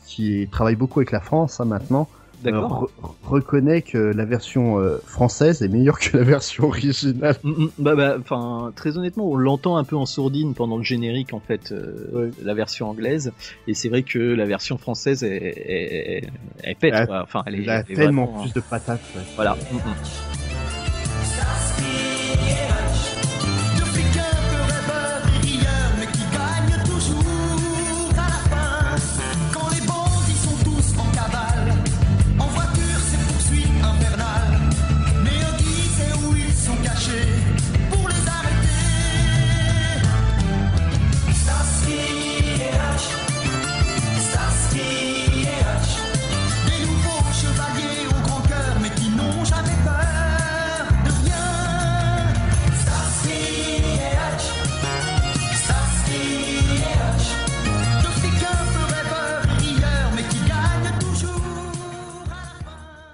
qui travaille beaucoup avec la France hein, maintenant, D'accord. re- reconnaît que la version euh, française est meilleure que la version originale. Mm, mm. Bah, bah, enfin, très honnêtement, on l'entend un peu en sourdine pendant le générique, en fait, euh, la version anglaise. Et c'est vrai que la version française est, est, est, est pète, Elle a- quoi. Enfin, elle est, a elle tellement vraiment, plus de patates. ouais. Voilà. Mm, mm.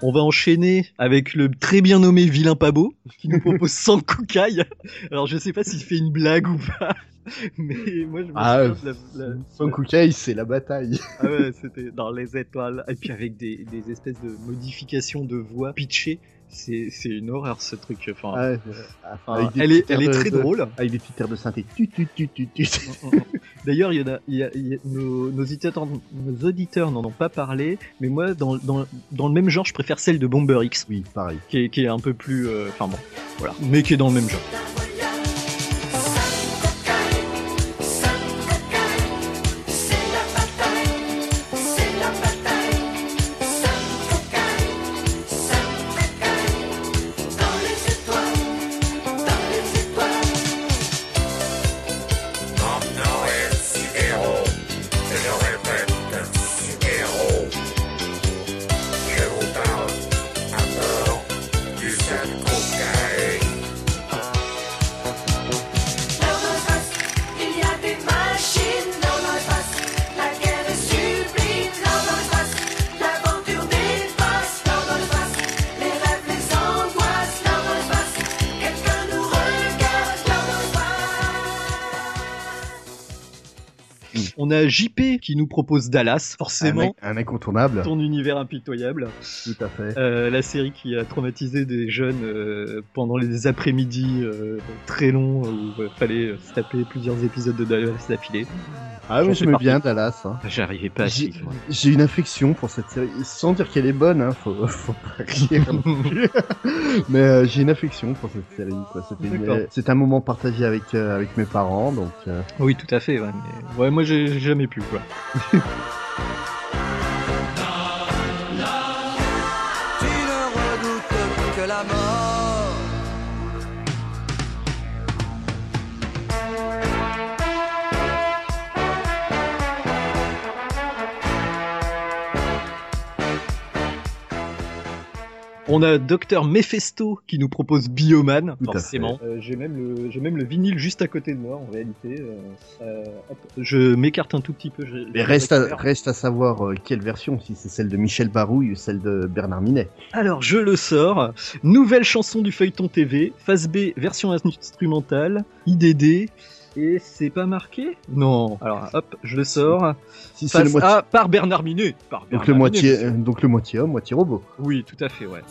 On va enchaîner avec le très bien nommé Vilain beau, qui nous propose 100 coucailles. Alors, je sais pas s'il fait une blague ou pas. Mais moi, je me Ah, souviens de la- la- Son Cookie, c'est la bataille. Ah ouais, c'était dans les étoiles. Et puis avec des, des espèces de modifications de voix pitchées. C'est, c'est une horreur ce truc. Enfin, euh, avec des elle est, elle est très de- drôle. Avec des petites airs de synthé. Tu, tu, tu. D'ailleurs, il y en a, il y a- il y a- nos, nos auditeurs, nos auditeurs n'en ont pas parlé, mais moi, dans, dans, dans le même genre, je préfère celle de Bomber X, Oui, pareil. qui est, qui est un peu plus, euh, enfin bon, voilà, mais qui est dans le même genre. On a JP qui nous propose Dallas, forcément, un incontournable. ton univers impitoyable. Tout à fait. Euh, la série qui a traumatisé des jeunes euh, pendant les après-midi euh, très longs où il fallait se taper plusieurs épisodes de Dallas d'affilée. Ah oui, partie. bien Dallas. hein. J'arrivais pas à J'ai suivre. j'ai une affection pour cette série, sans dire qu'elle est bonne, hein, faut, faut pas rire. Mais euh, j'ai une affection pour cette série. une-. C'est un moment partagé avec, euh, avec mes parents, donc euh, Oui, tout à fait. Ouais, mais... ouais moi j'ai j'ai jamais pu quoi. On a Docteur Mephisto qui nous propose Bioman, forcément. Euh, j'ai même le j'ai même le vinyle juste à côté de moi en réalité. Euh, euh, hop, je m'écarte un tout petit peu. mais reste à, reste à savoir quelle version, si c'est celle de Michel Barouille ou celle de Bernard Minet. Alors je le sors. Nouvelle chanson du feuilleton TV, phase B version instrumentale, IDD. Et c'est pas marqué Non. Alors hop, je le sors. Si c'est le moitié, par Bernard Minet. Par donc, Bernard le Minet, moitié, euh, donc le moitié homme, moitié robot. Oui, tout à fait, ouais.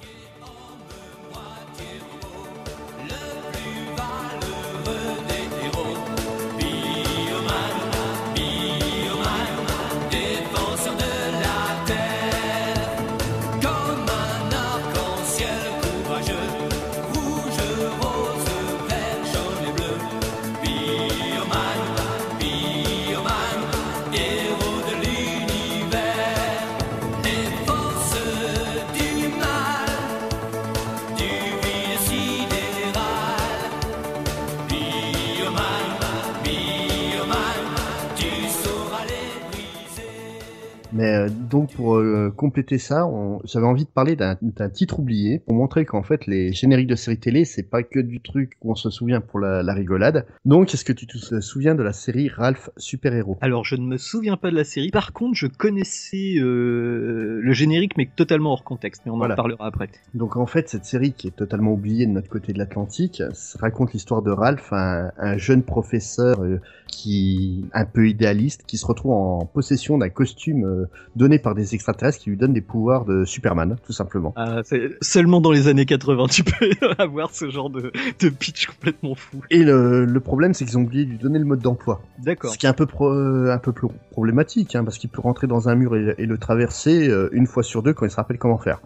Mais euh, donc pour euh, compléter ça, on- j'avais envie de parler d'un titre oublié pour montrer qu'en fait les génériques de séries télé c'est pas que du truc où on se souvient pour la, la rigolade. Donc est-ce que tu te souviens de la série Ralph Super Héros Alors, je ne me souviens pas de la série. Par contre, je connaissais euh, le générique, mais totalement hors contexte. Mais on Voilà. en parlera après. Donc en fait cette série qui est totalement oubliée de notre côté de l'Atlantique raconte l'histoire de Ralph, un, un jeune professeur euh, qui un peu idéaliste qui se retrouve en possession d'un costume euh, donné par des extraterrestres qui lui donnent des pouvoirs de Superman tout simplement. Ah, c'est seulement dans les années 80, tu peux avoir ce genre de, de pitch complètement fou. Et le, le problème c'est qu'ils ont oublié de lui donner le mode d'emploi. D'accord. Ce qui est un peu, pro- euh, un peu plus problématique, hein, parce qu'il peut rentrer dans un mur et, et le traverser euh, une fois sur deux quand il se rappelle comment faire.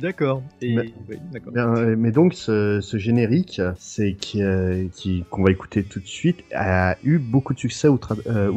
D'accord. Et Mais- oui, d'accord. Mais, euh, mais donc ce, ce générique, c'est euh, qu'on va écouter tout de suite, a eu beaucoup de succès outre, euh,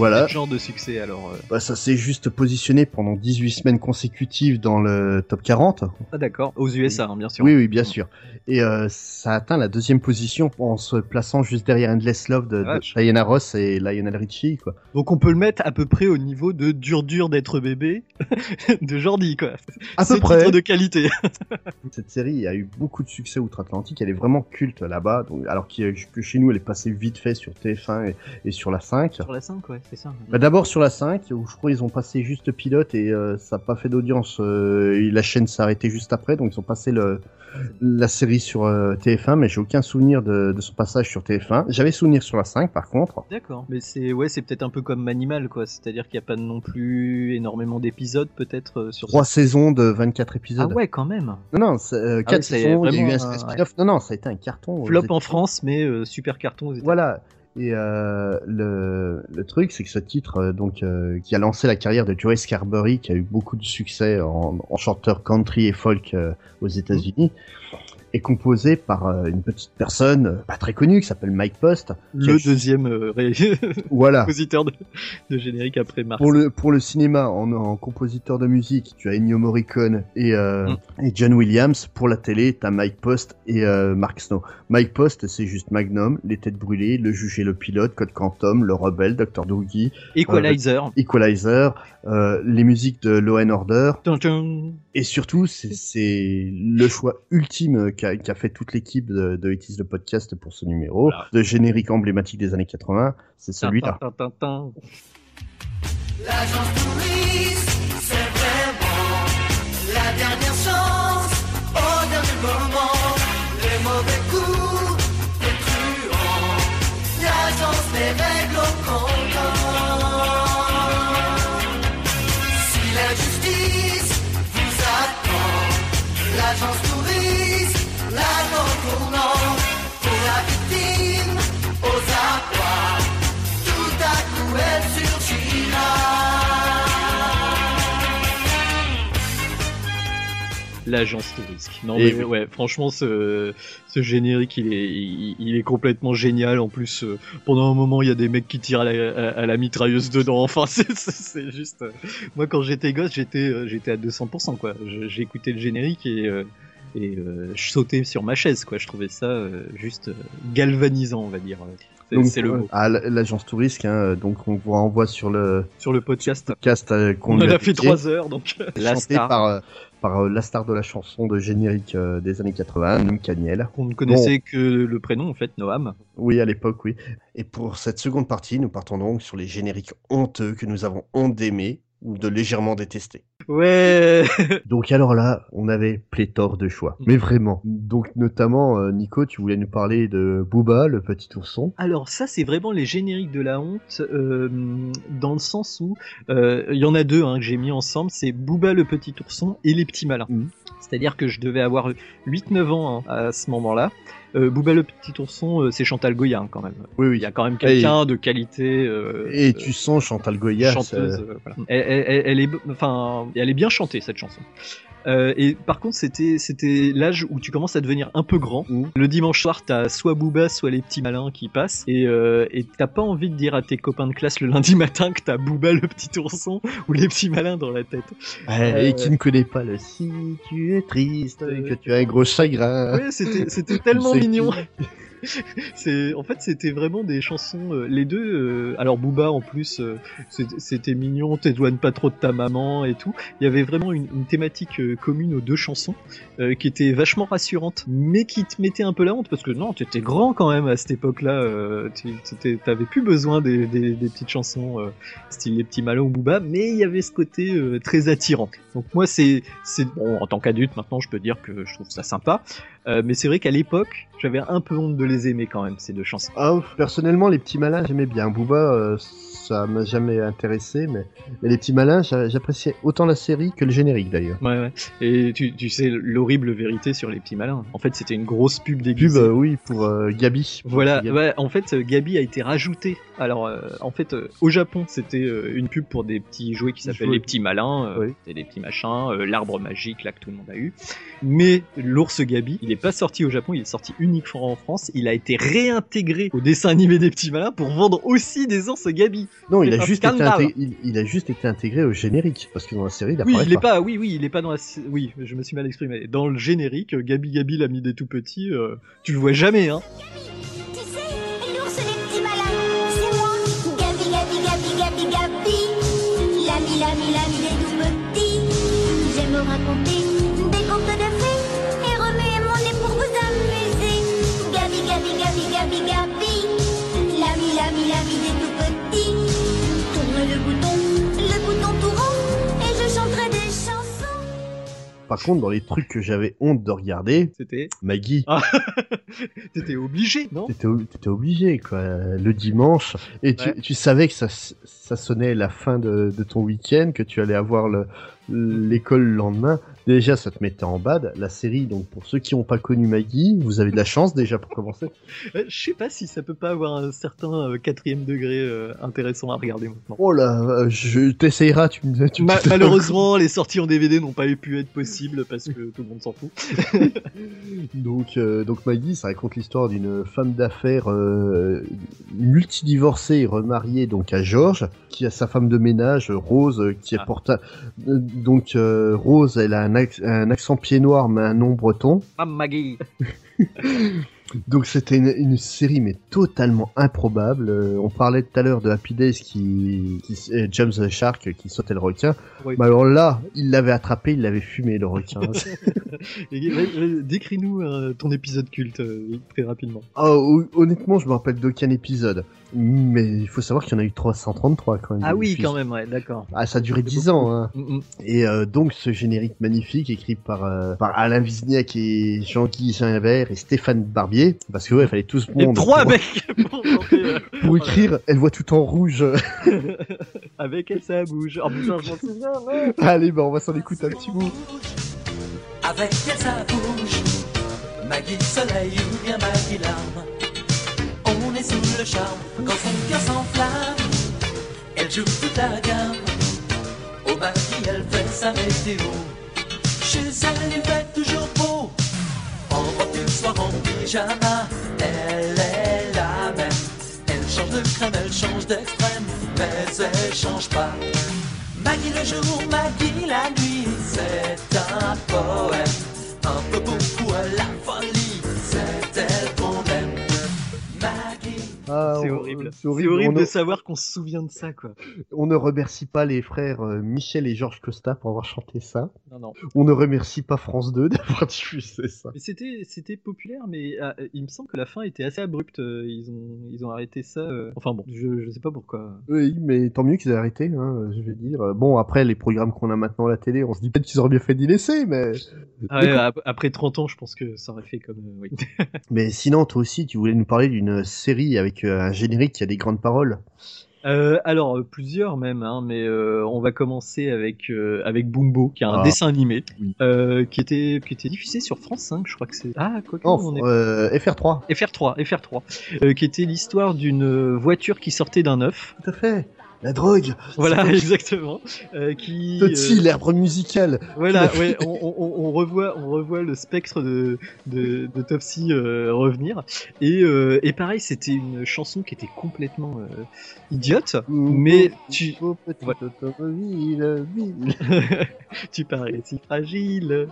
Voilà, Quel genre de succès alors euh, bah, ça s'est juste positionné pendant 18 semaines consécutives dans le top 40. Ah d'accord. Aux USA, hein, bien sûr. Oui, oui, bien sûr. Et euh, ça a atteint la deuxième position en se plaçant juste derrière Endless Love de. Diana Ross et Lionel Richie. Quoi. Donc on peut le mettre à peu près au niveau de dur dur d'être bébé de Jordi quoi. À peu près. titre de qualité. Cette série a eu beaucoup de succès outre-Atlantique. Elle est vraiment culte là-bas. Donc, alors que chez nous, elle est passée vite fait sur TF1 et, et sur la 5. Sur la 5 ouais, c'est ça. Bah, D'abord sur la 5, où je crois ils ont passé juste pilote et euh, ça n'a pas fait d'audience. euh, la chaîne s'est arrêtée juste après, donc ils ont passé le, la série sur euh, TF1, mais j'ai aucun souvenir de, de son passage sur TF1. J'avais souvenir sur la 5 par contre. D'accord. Mais c'est ouais, c'est peut-être un peu comme Manimal quoi, c'est-à-dire qu'il n'y a pas non plus énormément d'épisodes peut-être sur Trois saisons de 24 Ah épisodes. ouais, quand même. Non, non, Ah saisons, il y a eu vraiment un un- spin-off. Non, non, ça a été un carton. Flop en. France, mais super carton aux États-Unis. Voilà. Et euh, le, truc, c'est que ce titre, euh, donc, euh, qui a lancé la carrière de Joe Scarberry, qui a eu beaucoup de succès en, en chanteur country et folk euh, aux États-Unis, est composé par euh, une petite personne euh, pas très connue qui s'appelle Mike Post. Le deuxième euh, ré- Voilà. compositeur de, de générique après Marx. Pour le, pour le cinéma, en, en compositeur de musique, tu as Ennio Morricone et, euh, Mm. et John Williams. Pour la télé, tu as Mike Post et euh, Mark Snow. Mike Post, c'est juste Magnum, Les Têtes Brûlées, Le Juge et le Pilote, Code Quantum, Le Rebelle, Dr. Doogie, Equalizer. Equalizer, les musiques de Law and Order. Et surtout, c'est le choix ultime qu'a qu'a fait toute l'équipe de, de It Is le podcast pour ce numéro, Voilà. de générique emblématique des années 80. C'est celui-là. Tin, tin, tin, tin. L'agence touriste, c'est vraiment la dernière chance. L'agence touristique. Non Et mais oui. ouais, franchement ce, ce générique il est il, il est complètement génial. En plus euh, pendant un moment il y a des mecs qui tirent à la, à, à la mitrailleuse dedans. Enfin c'est juste. euh, Moi quand j'étais gosse j'étais euh, j'étais à 200% quoi. Écouté le générique et euh, et euh, je sautais sur ma chaise quoi. Je trouvais ça euh, juste galvanisant on va dire. C'est le mot. à l'agence touriste, hein, donc on vous renvoie sur le Sur le podcast podcast on en a fait trois heures donc. La star par, par euh, la star de la chanson de générique euh, des années 80, Noam Caniel. qu'on ne connaissait que le prénom en fait Noam. Oui, à l'époque, oui. Et pour cette seconde partie, nous partons donc sur les génériques honteux que nous avons honte d'aimer ou de légèrement détester. Ouais. Donc alors là, on avait pléthore de choix. Mm. Mais vraiment. Donc notamment, euh, Nico, tu voulais nous parler de Booba, le petit ourson. Alors ça c'est vraiment les génériques de la honte euh, dans le sens où euh, il y en a deux hein, que j'ai mis ensemble, c'est Booba le petit ourson et les petits malins. Mhm. C'est-à-dire que je devais avoir 8-9 ans hein, à ce moment-là. Euh, Booba le petit ourson, euh, c'est Chantal Goya hein, quand même. Oui, oui. Il y a quand même quelqu'un de qualité. euh, Et tu sens Chantal Goya. chanteuse. euh, voilà. elle, elle- elle- elle est, enfin, elle est bien chantée cette chanson. Euh, et par contre, c'était c'était l'âge où tu commences à devenir un peu grand. Mhm. Le dimanche soir, t'as soit Booba, soit les petits malins qui passent, et euh, et t'as pas envie de dire à tes copains de classe le lundi matin que t'as Booba le petit ourson ou les petits malins dans la tête. Ouais, Euh, et qui ne connaît pas le si tu es triste, Euh, que tu as un gros chagrin. Ouais, c'était tellement mignon. c'est en fait c'était vraiment des chansons euh, les deux euh, alors Booba en plus euh, c'était- mignon t'éloignes pas trop de ta maman et tout. Il y avait vraiment une, thématique commune aux deux chansons qui était vachement rassurante mais qui te mettait un peu la honte parce que non t'étais grand quand même à cette époque là t'avais plus besoin des, petites chansons style les petits malins ou Booba mais il y avait ce côté très attirant. Donc moi c'est c'est bon en tant qu'adulte maintenant je peux dire que je trouve ça sympa mais c'est vrai qu'à l'époque, j'avais un peu honte de les quand même, ces deux chansons. Ah, personnellement, les petits malins, j'aimais bien. Booba, euh, ça m'a jamais intéressé, mais, mais les petits malins, j'a- j'appréciais autant la série que le générique d'ailleurs. Ouais, ouais. Et tu, tu sais l'horrible vérité sur les petits malins. En fait, c'était une grosse pub Pub, déguisée. euh, oui, pour euh, Gabi. Voilà, Gabi. ouais, en fait, euh, Gabi a été rajouté. Alors, euh, en fait, au Japon, c'était une pub pour des petits jouets qui s'appellent les petits malins, Oui. c'était des petits machins, l'arbre magique là que tout le monde a eu. Mais l'ours Gabi, il est pas sorti au Japon, il est sorti uniquement en France. Il a été réintégré au dessin animé des petits malins pour vendre aussi des ours Gabi. Non, il a, juste été intégré, il, il a juste été intégré au générique, parce que dans la série, il Oui, apparaît il est pas. pas. Oui, oui, il est pas dans la. Oui, je me suis mal exprimé. Dans le générique, Gabi Gabi l'ami des tout petits, euh, tu le vois jamais, hein. Tu sais, l'ours des petits malins, c'est moi. Gabi, Gabi, Gabi, Gabi, Gabi. L'ami, l'ami, l'ami des tout petits. Par contre, dans les trucs que j'avais honte de regarder, C'était. Maggie, Ah, t'étais obligé, non? T'étais ob- t'étais obligé, quoi, le dimanche. Et tu, Ouais. tu savais que ça, ça sonnait la fin de, de ton week-end, que tu allais avoir le- l'école le lendemain, déjà ça te mettait en bad. La série, donc pour ceux qui n'ont pas connu Maggie, vous avez de la chance déjà pour commencer. Euh, Je sais pas si ça peut pas avoir un certain euh, quatrième degré euh, intéressant à regarder maintenant. Oh là, je t'essayeras, tu me tu me- Ma- malheureusement, les sorties en DVD n'ont pas pu être possibles parce que tout le monde s'en fout. Donc, euh, donc Maggie, ça raconte l'histoire d'une femme d'affaires euh, multidivorcée et remariée donc à George, qui a sa femme de ménage Rose, qui est Ah. porta- donc Rose, elle a un, un accent pied noir mais un nom breton. Maggie Donc c'était une, une série mais totalement improbable. Euh, on parlait tout à l'heure de Happy Days qui, qui euh, James the Shark qui sautait le requin. Oui. Bah alors là, il l'avait attrapé, il l'avait fumé le requin. Et, Décris-nous euh, ton épisode culte euh, très rapidement. Ah, hon- honnêtement, je me rappelle d'aucun épisode. Mais il faut savoir qu'il y en a eu 333 quand même. Ah oui, quand même, ouais, d'accord. Ah, ça a duré 10 ans. Hein. Mm, mm. Et euh, donc ce générique magnifique écrit par, euh, par Alain Vizniak et Jean-Guy Ginvert et Stéphane Barbier. Parce que ouais, il fallait tout ce Et monde trois pour, mecs pour chanter, euh, pour écrire. Elle voit tout en rouge. avec elle, ça bouge. Oh putain, je m'en souviens, non Allez, bah on va s'en écouter un petit bout. Avec elle ça bouge Maggie soleil ou bien Maggie larme sous le charme quand son cœur s'enflamme Elle joue toute la gamme. Au Maggie elle fait sa météo. Chez elle il fait toujours beau. En robe une soir en pyjama Elle est la même. Elle change de crème, elle change d'extrême Mais elle change pas. Maggie le jour, Maggie la nuit, c'est un poème. Un peu beaucoup à la folie, Ah, C'est horrible. C'est horrible. de ne, savoir qu'on se souvient de ça, quoi. on ne remercie pas les frères euh, Michel et Georges Costa pour avoir chanté ça. Non, non. On ne remercie pas France 2 d'avoir diffusé ça. C'était, c'était populaire, mais ah, euh, il me semble que la fin était assez abrupte. euh, Ils ont, ils ont arrêté ça. euh, Enfin bon, je, je sais pas pourquoi. Oui, mais tant mieux qu'ils aient arrêté, hein, je vais dire. Euh, Bon, après, les programmes qu'on a maintenant à la télé, on se dit peut-être qu'ils auraient bien fait d'y laisser, mais... Ah ouais, après 30 ans, je pense que ça aurait fait comme. euh, oui. Mais sinon, toi aussi, tu voulais nous parler d'une série avec euh, un générique qui a des grandes paroles. Euh, alors euh, plusieurs même, hein, mais euh, on va commencer avec avec Bumbo, qui est un Ah. dessin animé, Oui. qui était qui était diffusé sur France 5, je crois que c'est. Ah quoi que Oh, on est. euh, FR3. FR3, FR3, euh, qui était l'histoire d'une voiture qui sortait d'un œuf. Tout à fait. La drogue. Voilà, exactement. Euh, qui. Petit, euh, l'arbre musical. Voilà, ouais, on, on- on- on revoit, on revoit le spectre de, de, de Topsy euh, revenir. Et, euh, et pareil, c'était une chanson qui était complètement euh, idiote, mais tu, Oh, automobile, tu parais si fragile.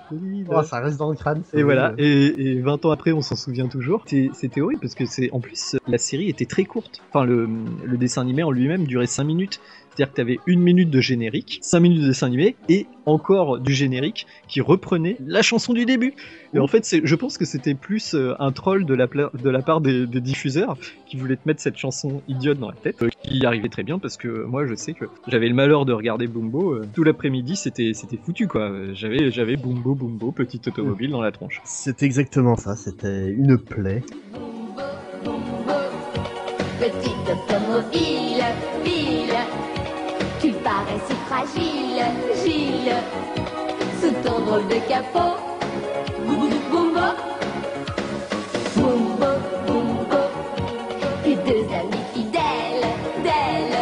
Oh, ça reste dans le crâne. Et voilà, et, et 20 ans après, on s'en souvient toujours. C'était c'était horrible parce que c'est en plus la série était très courte. Enfin, le, le dessin animé en lui-même durait 5 minutes. C'est-à-dire que tu avais une minute de générique, 5 minutes de dessin animé et encore du générique qui reprenait la chanson du début. Et en fait, c'est- je pense que c'était plus euh, un troll de la, de la part des, des diffuseurs qui voulaient te mettre cette chanson idiote dans la tête, euh, qui y arrivait très bien parce que moi, je sais que j'avais le malheur de regarder Bumbo. euh, tout l'après-midi, c'était c'était foutu quoi. J'avais j'avais Bumbo Bumbo, petite automobile dans la tronche. C'est exactement ça, c'était une plaie. Petite automobile, si fragile, Gilles, sous ton drôle de capot. Bumbo, bumbo, bumbo, tes deux amis fidèles, d'elle,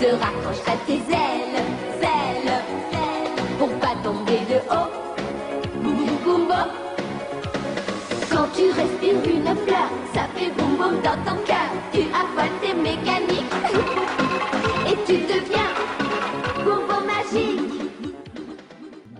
se raccrochent à tes ailes, ailes, pour pas tomber de haut. Bumbo, bumbo. Quand tu respires une fleur, ça fait boum boum dans ton cœur. Tu affoles tes mécaniques et tu deviens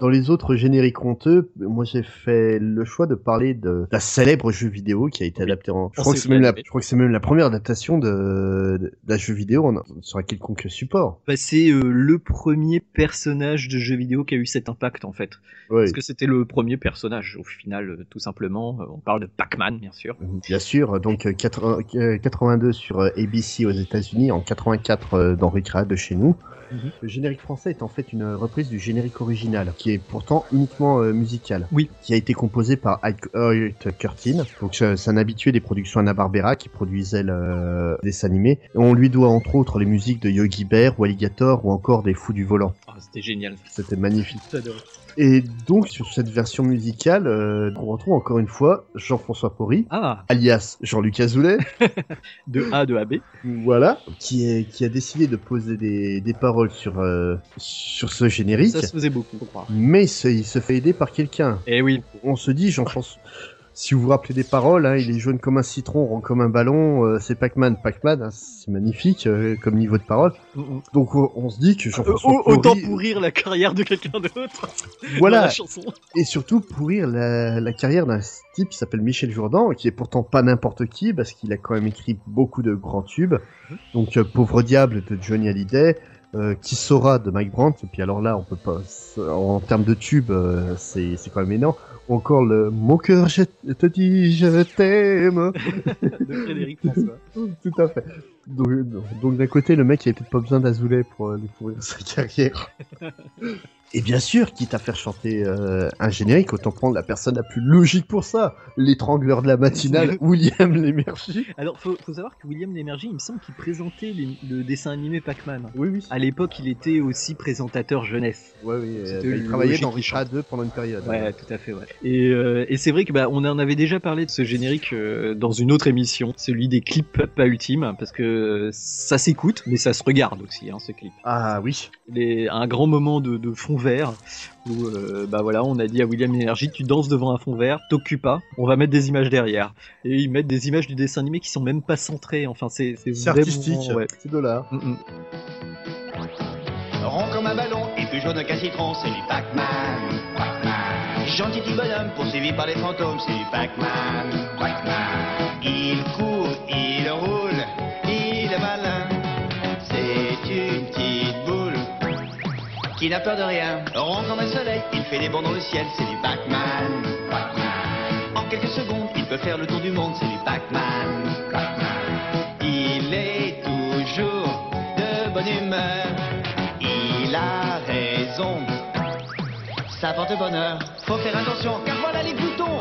Dans les autres génériques honteux, moi j'ai fait le choix de parler de d'un célèbre jeu vidéo qui a été adapté en. Je En crois, que c'est même la, je crois que c'est même la première adaptation de, d'un jeu vidéo en- sur un quelconque support. Bah, c'est euh, le premier personnage de jeu vidéo qui a eu cet impact en fait. Oui, Parce que c'était le premier personnage au final, euh, tout simplement. Euh, On parle de Pac-Man bien sûr. bien sûr. Donc euh, 80 euh, 82 sur ABC aux États-Unis, en 84 euh, dans Recreate de chez nous. Mhm. Le générique français est en fait une reprise du générique original, qui est pourtant uniquement euh, musical. Oui. Qui a été composé par Hoyt Curtin. Donc euh, c'est un habitué des productions Hanna-Barbera qui produisait le des animés. Et on lui doit entre autres les musiques de Yogi Bear ou Alligator ou encore des Fous du volant. Ah, C'était génial. C'était magnifique. Et donc sur cette version musicale, euh, on retrouve encore une fois Jean-François Porry, Ah, alias Jean-Luc Azoulay, de A de AB. voilà, qui, est, qui a décidé de poser des, des paroles sur, euh, sur ce générique. Ça se faisait beaucoup, faut croire. Mais il se, il se fait aider par quelqu'un. Eh oui. On se dit, Jean-François, si vous vous rappelez des paroles, hein, il est jaune comme un citron, rond comme un ballon, euh, c'est Pac-Man, Pac-Man, hein, c'est magnifique euh, comme niveau de parole. Mm, mm. Donc on, on se dit que Euh, Jean-François au- autant pourrir la carrière de quelqu'un d'autre. Voilà. la chanson. et surtout pourrir la, la carrière d'un type qui s'appelle Michel Jourdan, qui est pourtant pas n'importe qui, parce qu'il a quand même écrit beaucoup de grands tubes. Donc euh, Pauvre Diable de Johnny Hallyday, euh, Qui saura de Mike Brandt, et puis alors là, on peut pas, en termes de tubes, euh, c'est c'est quand même énorme. Ou encore le Mon cœur, je te dis, je t'aime. de Frédéric François. Tout à fait. Donc, donc d'un côté, le mec, il avait peut-être pas besoin d'Azoulay pour euh, lui pourrir sa carrière. Et bien sûr, quitte à faire chanter euh, un générique, autant prendre la personne la plus logique pour ça. L'étrangleur de la matinale, William Lémergie. Alors, faut, faut savoir que William Lémergie, il me semble qu'il présentait les- le dessin animé Pac-Man. Oui, oui. À l'époque, il était aussi présentateur jeunesse. Ouais, oui, euh, bah, il travaillait dans Richard 2 pendant une période. Ouais, tout à fait, ouais. Et, euh, et c'est vrai que bah, on en avait déjà parlé de ce générique dans une autre émission, celui des clips pas ultimes, parce que ça s'écoute, mais ça se regarde aussi, hein, ce clip. Ah oui. Les, un grand moment de, de fond vert où euh, bah voilà, on a dit à William Energy, tu danses devant un fond vert, t'occupes pas, on va mettre des images derrière. Et ils mettent des images du dessin animé qui sont même pas centrées. Enfin, c'est vraiment- artistique. ouais. C'est de là. Mm, mm. Rond comme un ballon et plus jaune qu'un citron, c'est du Pac-Man. Pac-Man. Gentil petit bonhomme poursuivi par les fantômes, c'est du Pac-Man. Pac-Man. Il court, qui n'a peur de rien. Rond comme un soleil, il fait des bonds dans le ciel, c'est du Pac-Man. En quelques secondes, il peut faire le tour du monde, c'est du. Pac-Man. Il est toujours de bonne humeur. Il a raison. Ça porte bonheur. Faut faire attention, car voilà les boutons.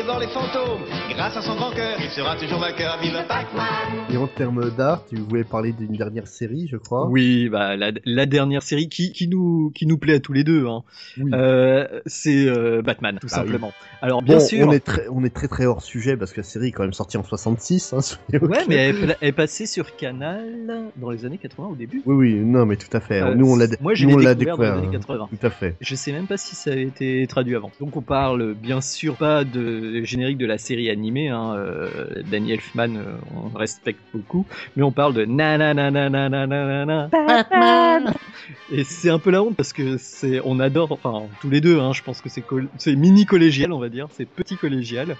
Dévore les fantômes. Grâce à son grand cœur, il sera toujours vainqueur. Vive Pac-Man! Et en termes d'art, tu voulais parler d'une dernière série, je crois. Oui, bah la, la dernière série qui, qui nous qui nous plaît à tous les deux, hein. Oui. Euh, c'est euh, Batman, tout Ah oui. simplement. Alors bien Bon, sûr. on est très, on est très très hors sujet parce que la série est quand même sortie en 66. Hein, Ouais, mais elle, elle est passée sur Canal dans les années 80 au début. Oui, oui, non, mais tout à fait. Euh, nous, on l'a, moi, je l'ai l'a découvert dans les découvert. années hein. 80. Tout à fait. Je sais même pas si ça a été traduit avant. Donc on parle bien sûr pas de générique de la série animée, hein, euh, Danny Elfman, euh, on respecte beaucoup, mais on parle de na na na na na na na na na Batman. Et c'est un peu la honte parce que c'est, on adore, enfin tous les deux, hein, je pense que c'est mini collégial, on va dire, c'est petit collégial,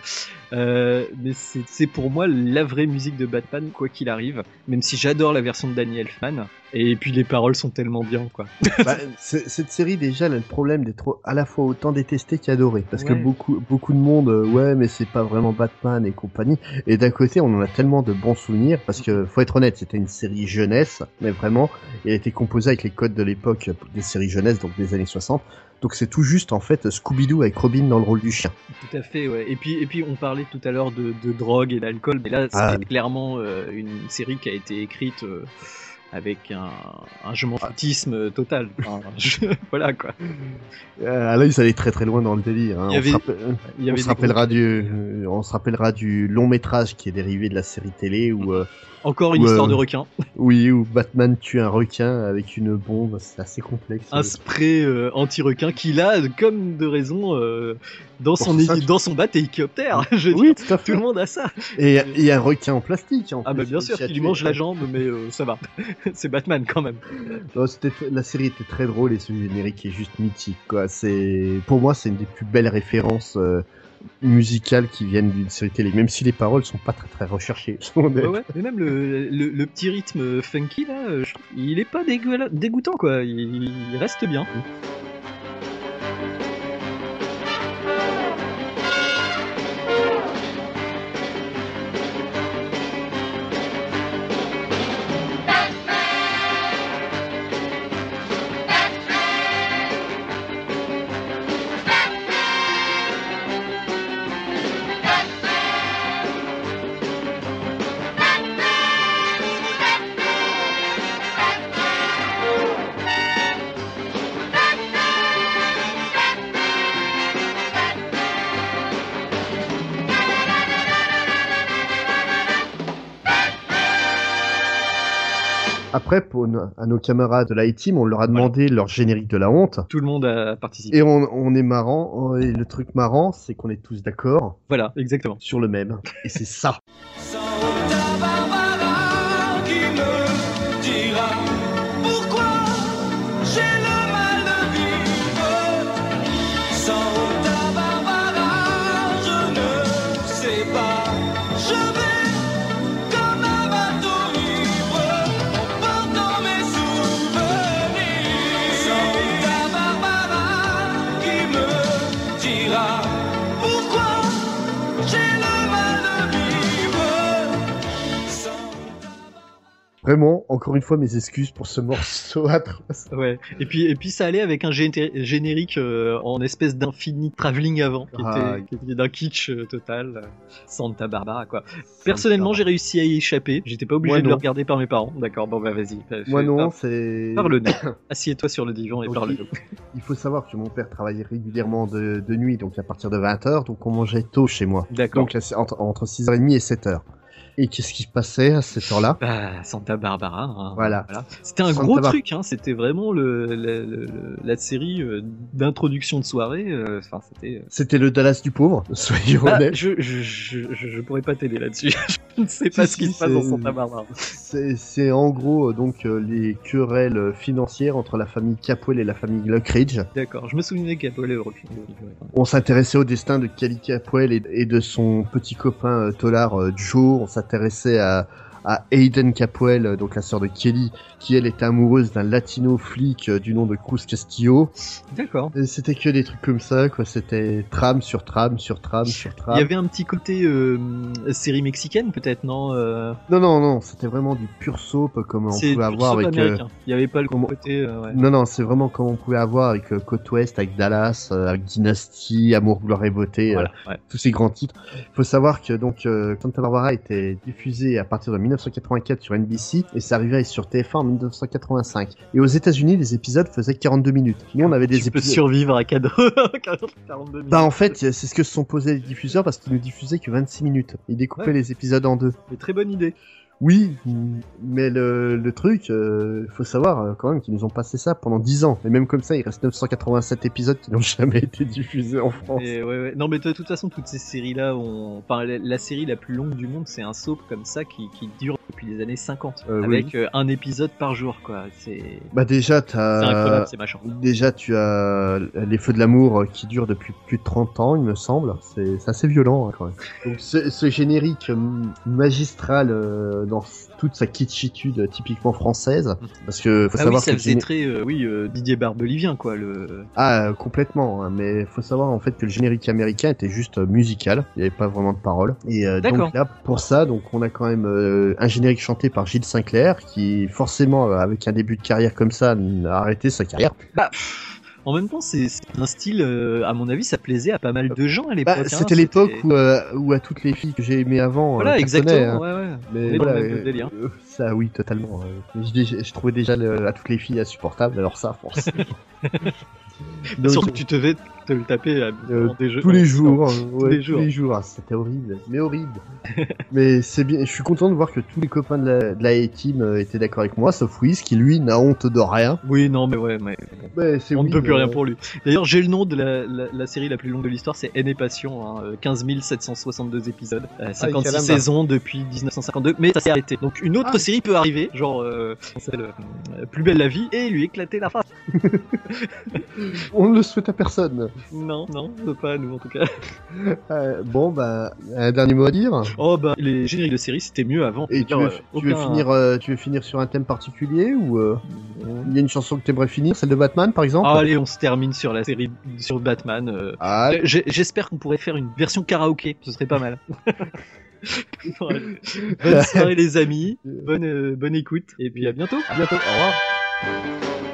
euh, mais c'est c'est pour moi la vraie musique de Batman quoi qu'il arrive, même si j'adore la version de Danny Elfman. Et puis les paroles sont tellement bien quoi. Bah, c'est- cette série déjà elle a le problème d'être à la fois autant détestée qu'adorée parce que beaucoup beaucoup de monde euh, ouais mais c'est pas vraiment Batman et compagnie et d'un côté on en a tellement de bons souvenirs parce que faut être honnête c'était une série jeunesse mais vraiment elle a été composée avec les codes de l'époque des séries jeunesse donc des années 60 donc c'est tout juste en fait Scooby-Doo avec Robin dans le rôle du chien Tout à fait, ouais. Et puis, et puis on parlait tout à l'heure de, de drogue et d'alcool, mais là, c'est Ah. clairement euh, une série qui a été écrite euh, avec un, un je m'en foutisme euh, total. Enfin, voilà quoi. Euh, là ils allaient très très loin dans le délire hein. Il y on, avait- se rappelle- il y on se des rappellera du euh, on se rappellera du long métrage qui est dérivé de la série télé où euh, Encore une histoire de requin. Oui, où Batman tue un requin avec une bombe, c'est assez complexe. Un spray euh, anti-requin qu'il a, comme de raison, euh, dans, son, dans son bat hélicoptère. Je Oui, dire, tout à fait. tout le monde a ça. Et il y a un requin en plastique. En Ah bah bien sûr qui lui mange la jambe, mais euh, ça va. c'est Batman quand même. Non, c'était- la série était très drôle et ce générique est juste mythique. Quoi. Pour moi, c'est une des plus belles références euh, musicales qui viennent d'une série télé, même si les paroles sont pas très très recherchées. Ouais, ouais. Mais même le, le, le petit rythme funky là, je il est pas dégoûtant quoi. Il, il reste bien. Pour à nos camarades de la A-Team, on leur a demandé leur générique de la honte. Tout le monde a participé. Et on, on est marrant. Et le truc marrant, c'est qu'on est tous d'accord Voilà, exactement. sur le même. Et c'est ça. Vraiment, encore une fois, mes excuses pour ce morceau atroce. Ouais. Et puis, et puis ça allait avec un géné- générique euh, en espèce d'infini travelling avant, qui Ah. était, était d'un kitsch euh, total. euh, Santa Barbara, quoi. Personnellement, j'ai réussi à y échapper. J'étais pas obligé Moi, de le regarder par mes parents. D'accord, bon bah vas-y. Moi non, parle- c'est. Parle-nous. Assieds-toi sur le divan et Donc, parle-nous. Il faut savoir que mon père travaillait régulièrement de, de nuit, donc à partir de 20h, donc on mangeait tôt chez moi. D'accord. Donc entre, entre 6h30 et 7h. Et qu'est-ce qui se passait à cette heure-là Bah, Santa Barbara. hein, Voilà. C'était un Santa gros Bar- truc, hein. C'était vraiment le, le- le- le- la série euh, d'introduction de soirée. euh, Enfin, c'était. euh, C'était le Dallas du pauvre, soyons Ah, honnêtes. je, je, je, je, pourrais pas t'aider là-dessus. je ne sais pas Si, ce qui si, se passe dans Santa Barbara. C'est en gros donc les querelles financières entre la famille Capwell et la famille Luckridge. D'accord, je me souvenais est européen. On s'intéressait au destin de Kelly Capwell et, et de son petit copain Tolar Joe. On s'intéressait à, à Hayden Capwell, euh, donc la sœur de Kelly, qui elle était amoureuse d'un latino flic euh, du nom de Cruz Castillo. D'accord. C'était que des trucs comme ça, quoi. C'était trame sur trame sur trame sur trame. Il y avait un petit côté euh, série mexicaine, peut-être, non euh, Non, non, non, c'était vraiment du pur soap comme on pouvait avoir avec. euh. Il n'y avait pas le comment- côté. ouais. Non, non, c'est vraiment comme on pouvait avoir avec Côte Ouest, avec Dallas, avec Dynasty, Amour, Gloire et Beauté, Voilà, ouais. tous ces grands titres. Il faut savoir que donc Santa Barbara était diffusé à partir de 1984 sur NBC et ça arrivait sur TF1 en 1985. Et aux États-Unis, les épisodes faisaient 42 minutes. Nous, on avait des Tu peux épisodes. survivre à 4... 42 minutes. Bah en fait, c'est ce que se sont posés les diffuseurs parce qu'ils ne diffusaient que 26 minutes. Ils découpaient Ouais. les épisodes en deux. Mais très bonne idée. Oui, mais le, le truc, euh, faut savoir euh, quand même qu'ils nous ont passé ça pendant 10 ans. Et même comme ça, il reste 987 épisodes qui n'ont jamais été diffusés en France. Et ouais, ouais. Non, mais de toute façon, toutes ces séries-là, ont... enfin, la, la série la plus longue du monde, c'est un soap comme ça qui, qui dure depuis les années 50, Euh, avec oui. euh, un épisode par jour, quoi. C'est Bah déjà, c'est incroyable, t'as... c'est machin. Déjà, tu as les feux de l'amour qui durent depuis plus de 30 ans, il me semble. C'est assez violent, hein, quand même. Donc, ce, ce générique magistral euh, dans toute sa kitschitude euh, typiquement française, parce que faut Ah oui, savoir ça que faisait géné- très, euh, oui, euh, Didier Barbelivien, quoi. Le... Ah, euh, complètement. hein, mais faut savoir en fait que le générique américain était juste euh, musical. Il n'y avait pas vraiment de paroles. Et euh, donc là, pour ça, donc on a quand même euh, un générique chanté par Gilles Sinclair, qui forcément, euh, avec un début de carrière comme ça, a arrêté sa carrière. Bah, pff, en même temps, c'est un style, euh, à mon avis, ça plaisait à pas mal de gens à l'époque. Bah, hein, c'était l'époque où, euh, où à toutes les filles que j'ai aimées avant. Voilà, euh, exactement, hein. ouais, ouais. Mais dans voilà, le même délire. ça, oui, totalement. euh. Je, trouvais déjà le- à toutes les filles insupportables, alors ça, forcément. Donc, Surtout que tu devais te le taper à Euh, des jeux. tous les jours, hein, tous les jours. tous les jours, Ah, c'était horrible, mais horrible. mais c'est bien, je suis content de voir que tous les copains de la, de la A-Team euh, étaient d'accord avec moi, sauf Wiz qui lui n'a honte de rien. Oui, non, mais ouais, mais on ne peut plus euh, rien pour lui. D'ailleurs, j'ai le nom de la, la, la série la plus longue de l'histoire, c'est Haine et Passion, hein, euh, 15 762 épisodes, euh, 56 caramba. saisons depuis 1952, mais ça s'est arrêté. Donc une autre Ah. série peut arriver, genre euh, s'appelle, euh, Plus belle la vie, et lui éclater la face. On ne le souhaite à personne. Non, non, pas à nous en tout cas. Euh, bon, bah, un dernier mot à dire. Oh bah, les génériques de série c'était mieux avant. Et tu veux, euh, tu veux aucun- finir, euh, tu veux finir sur un thème particulier ou euh, il y a une chanson que t'aimerais finir, celle de Batman par exemple? Ah, allez, on se termine sur la série sur Batman. Ah, J'espère qu'on pourrait faire une version karaoké, ce serait pas mal. Bonne soirée les amis, bonne, bonne écoute, et puis à bientôt. à bientôt. Au revoir.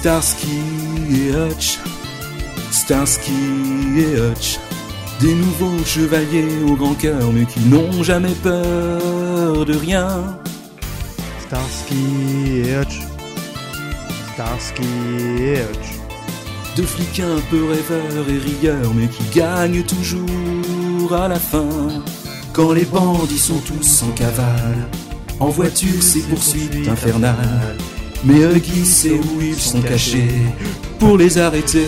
Starsky et Hutch, Starsky et Hutch, des nouveaux chevaliers au grand cœur, mais qui n'ont jamais peur de rien. Starsky et Hutch. Starsky et Hutch. De flics un peu rêveurs et rieurs, mais qui gagnent toujours à la fin. Quand les bandits sont tous en cavale, en voiture c'est poursuite infernale. Mais Huggy sait où ils sont cachés pour les arrêter.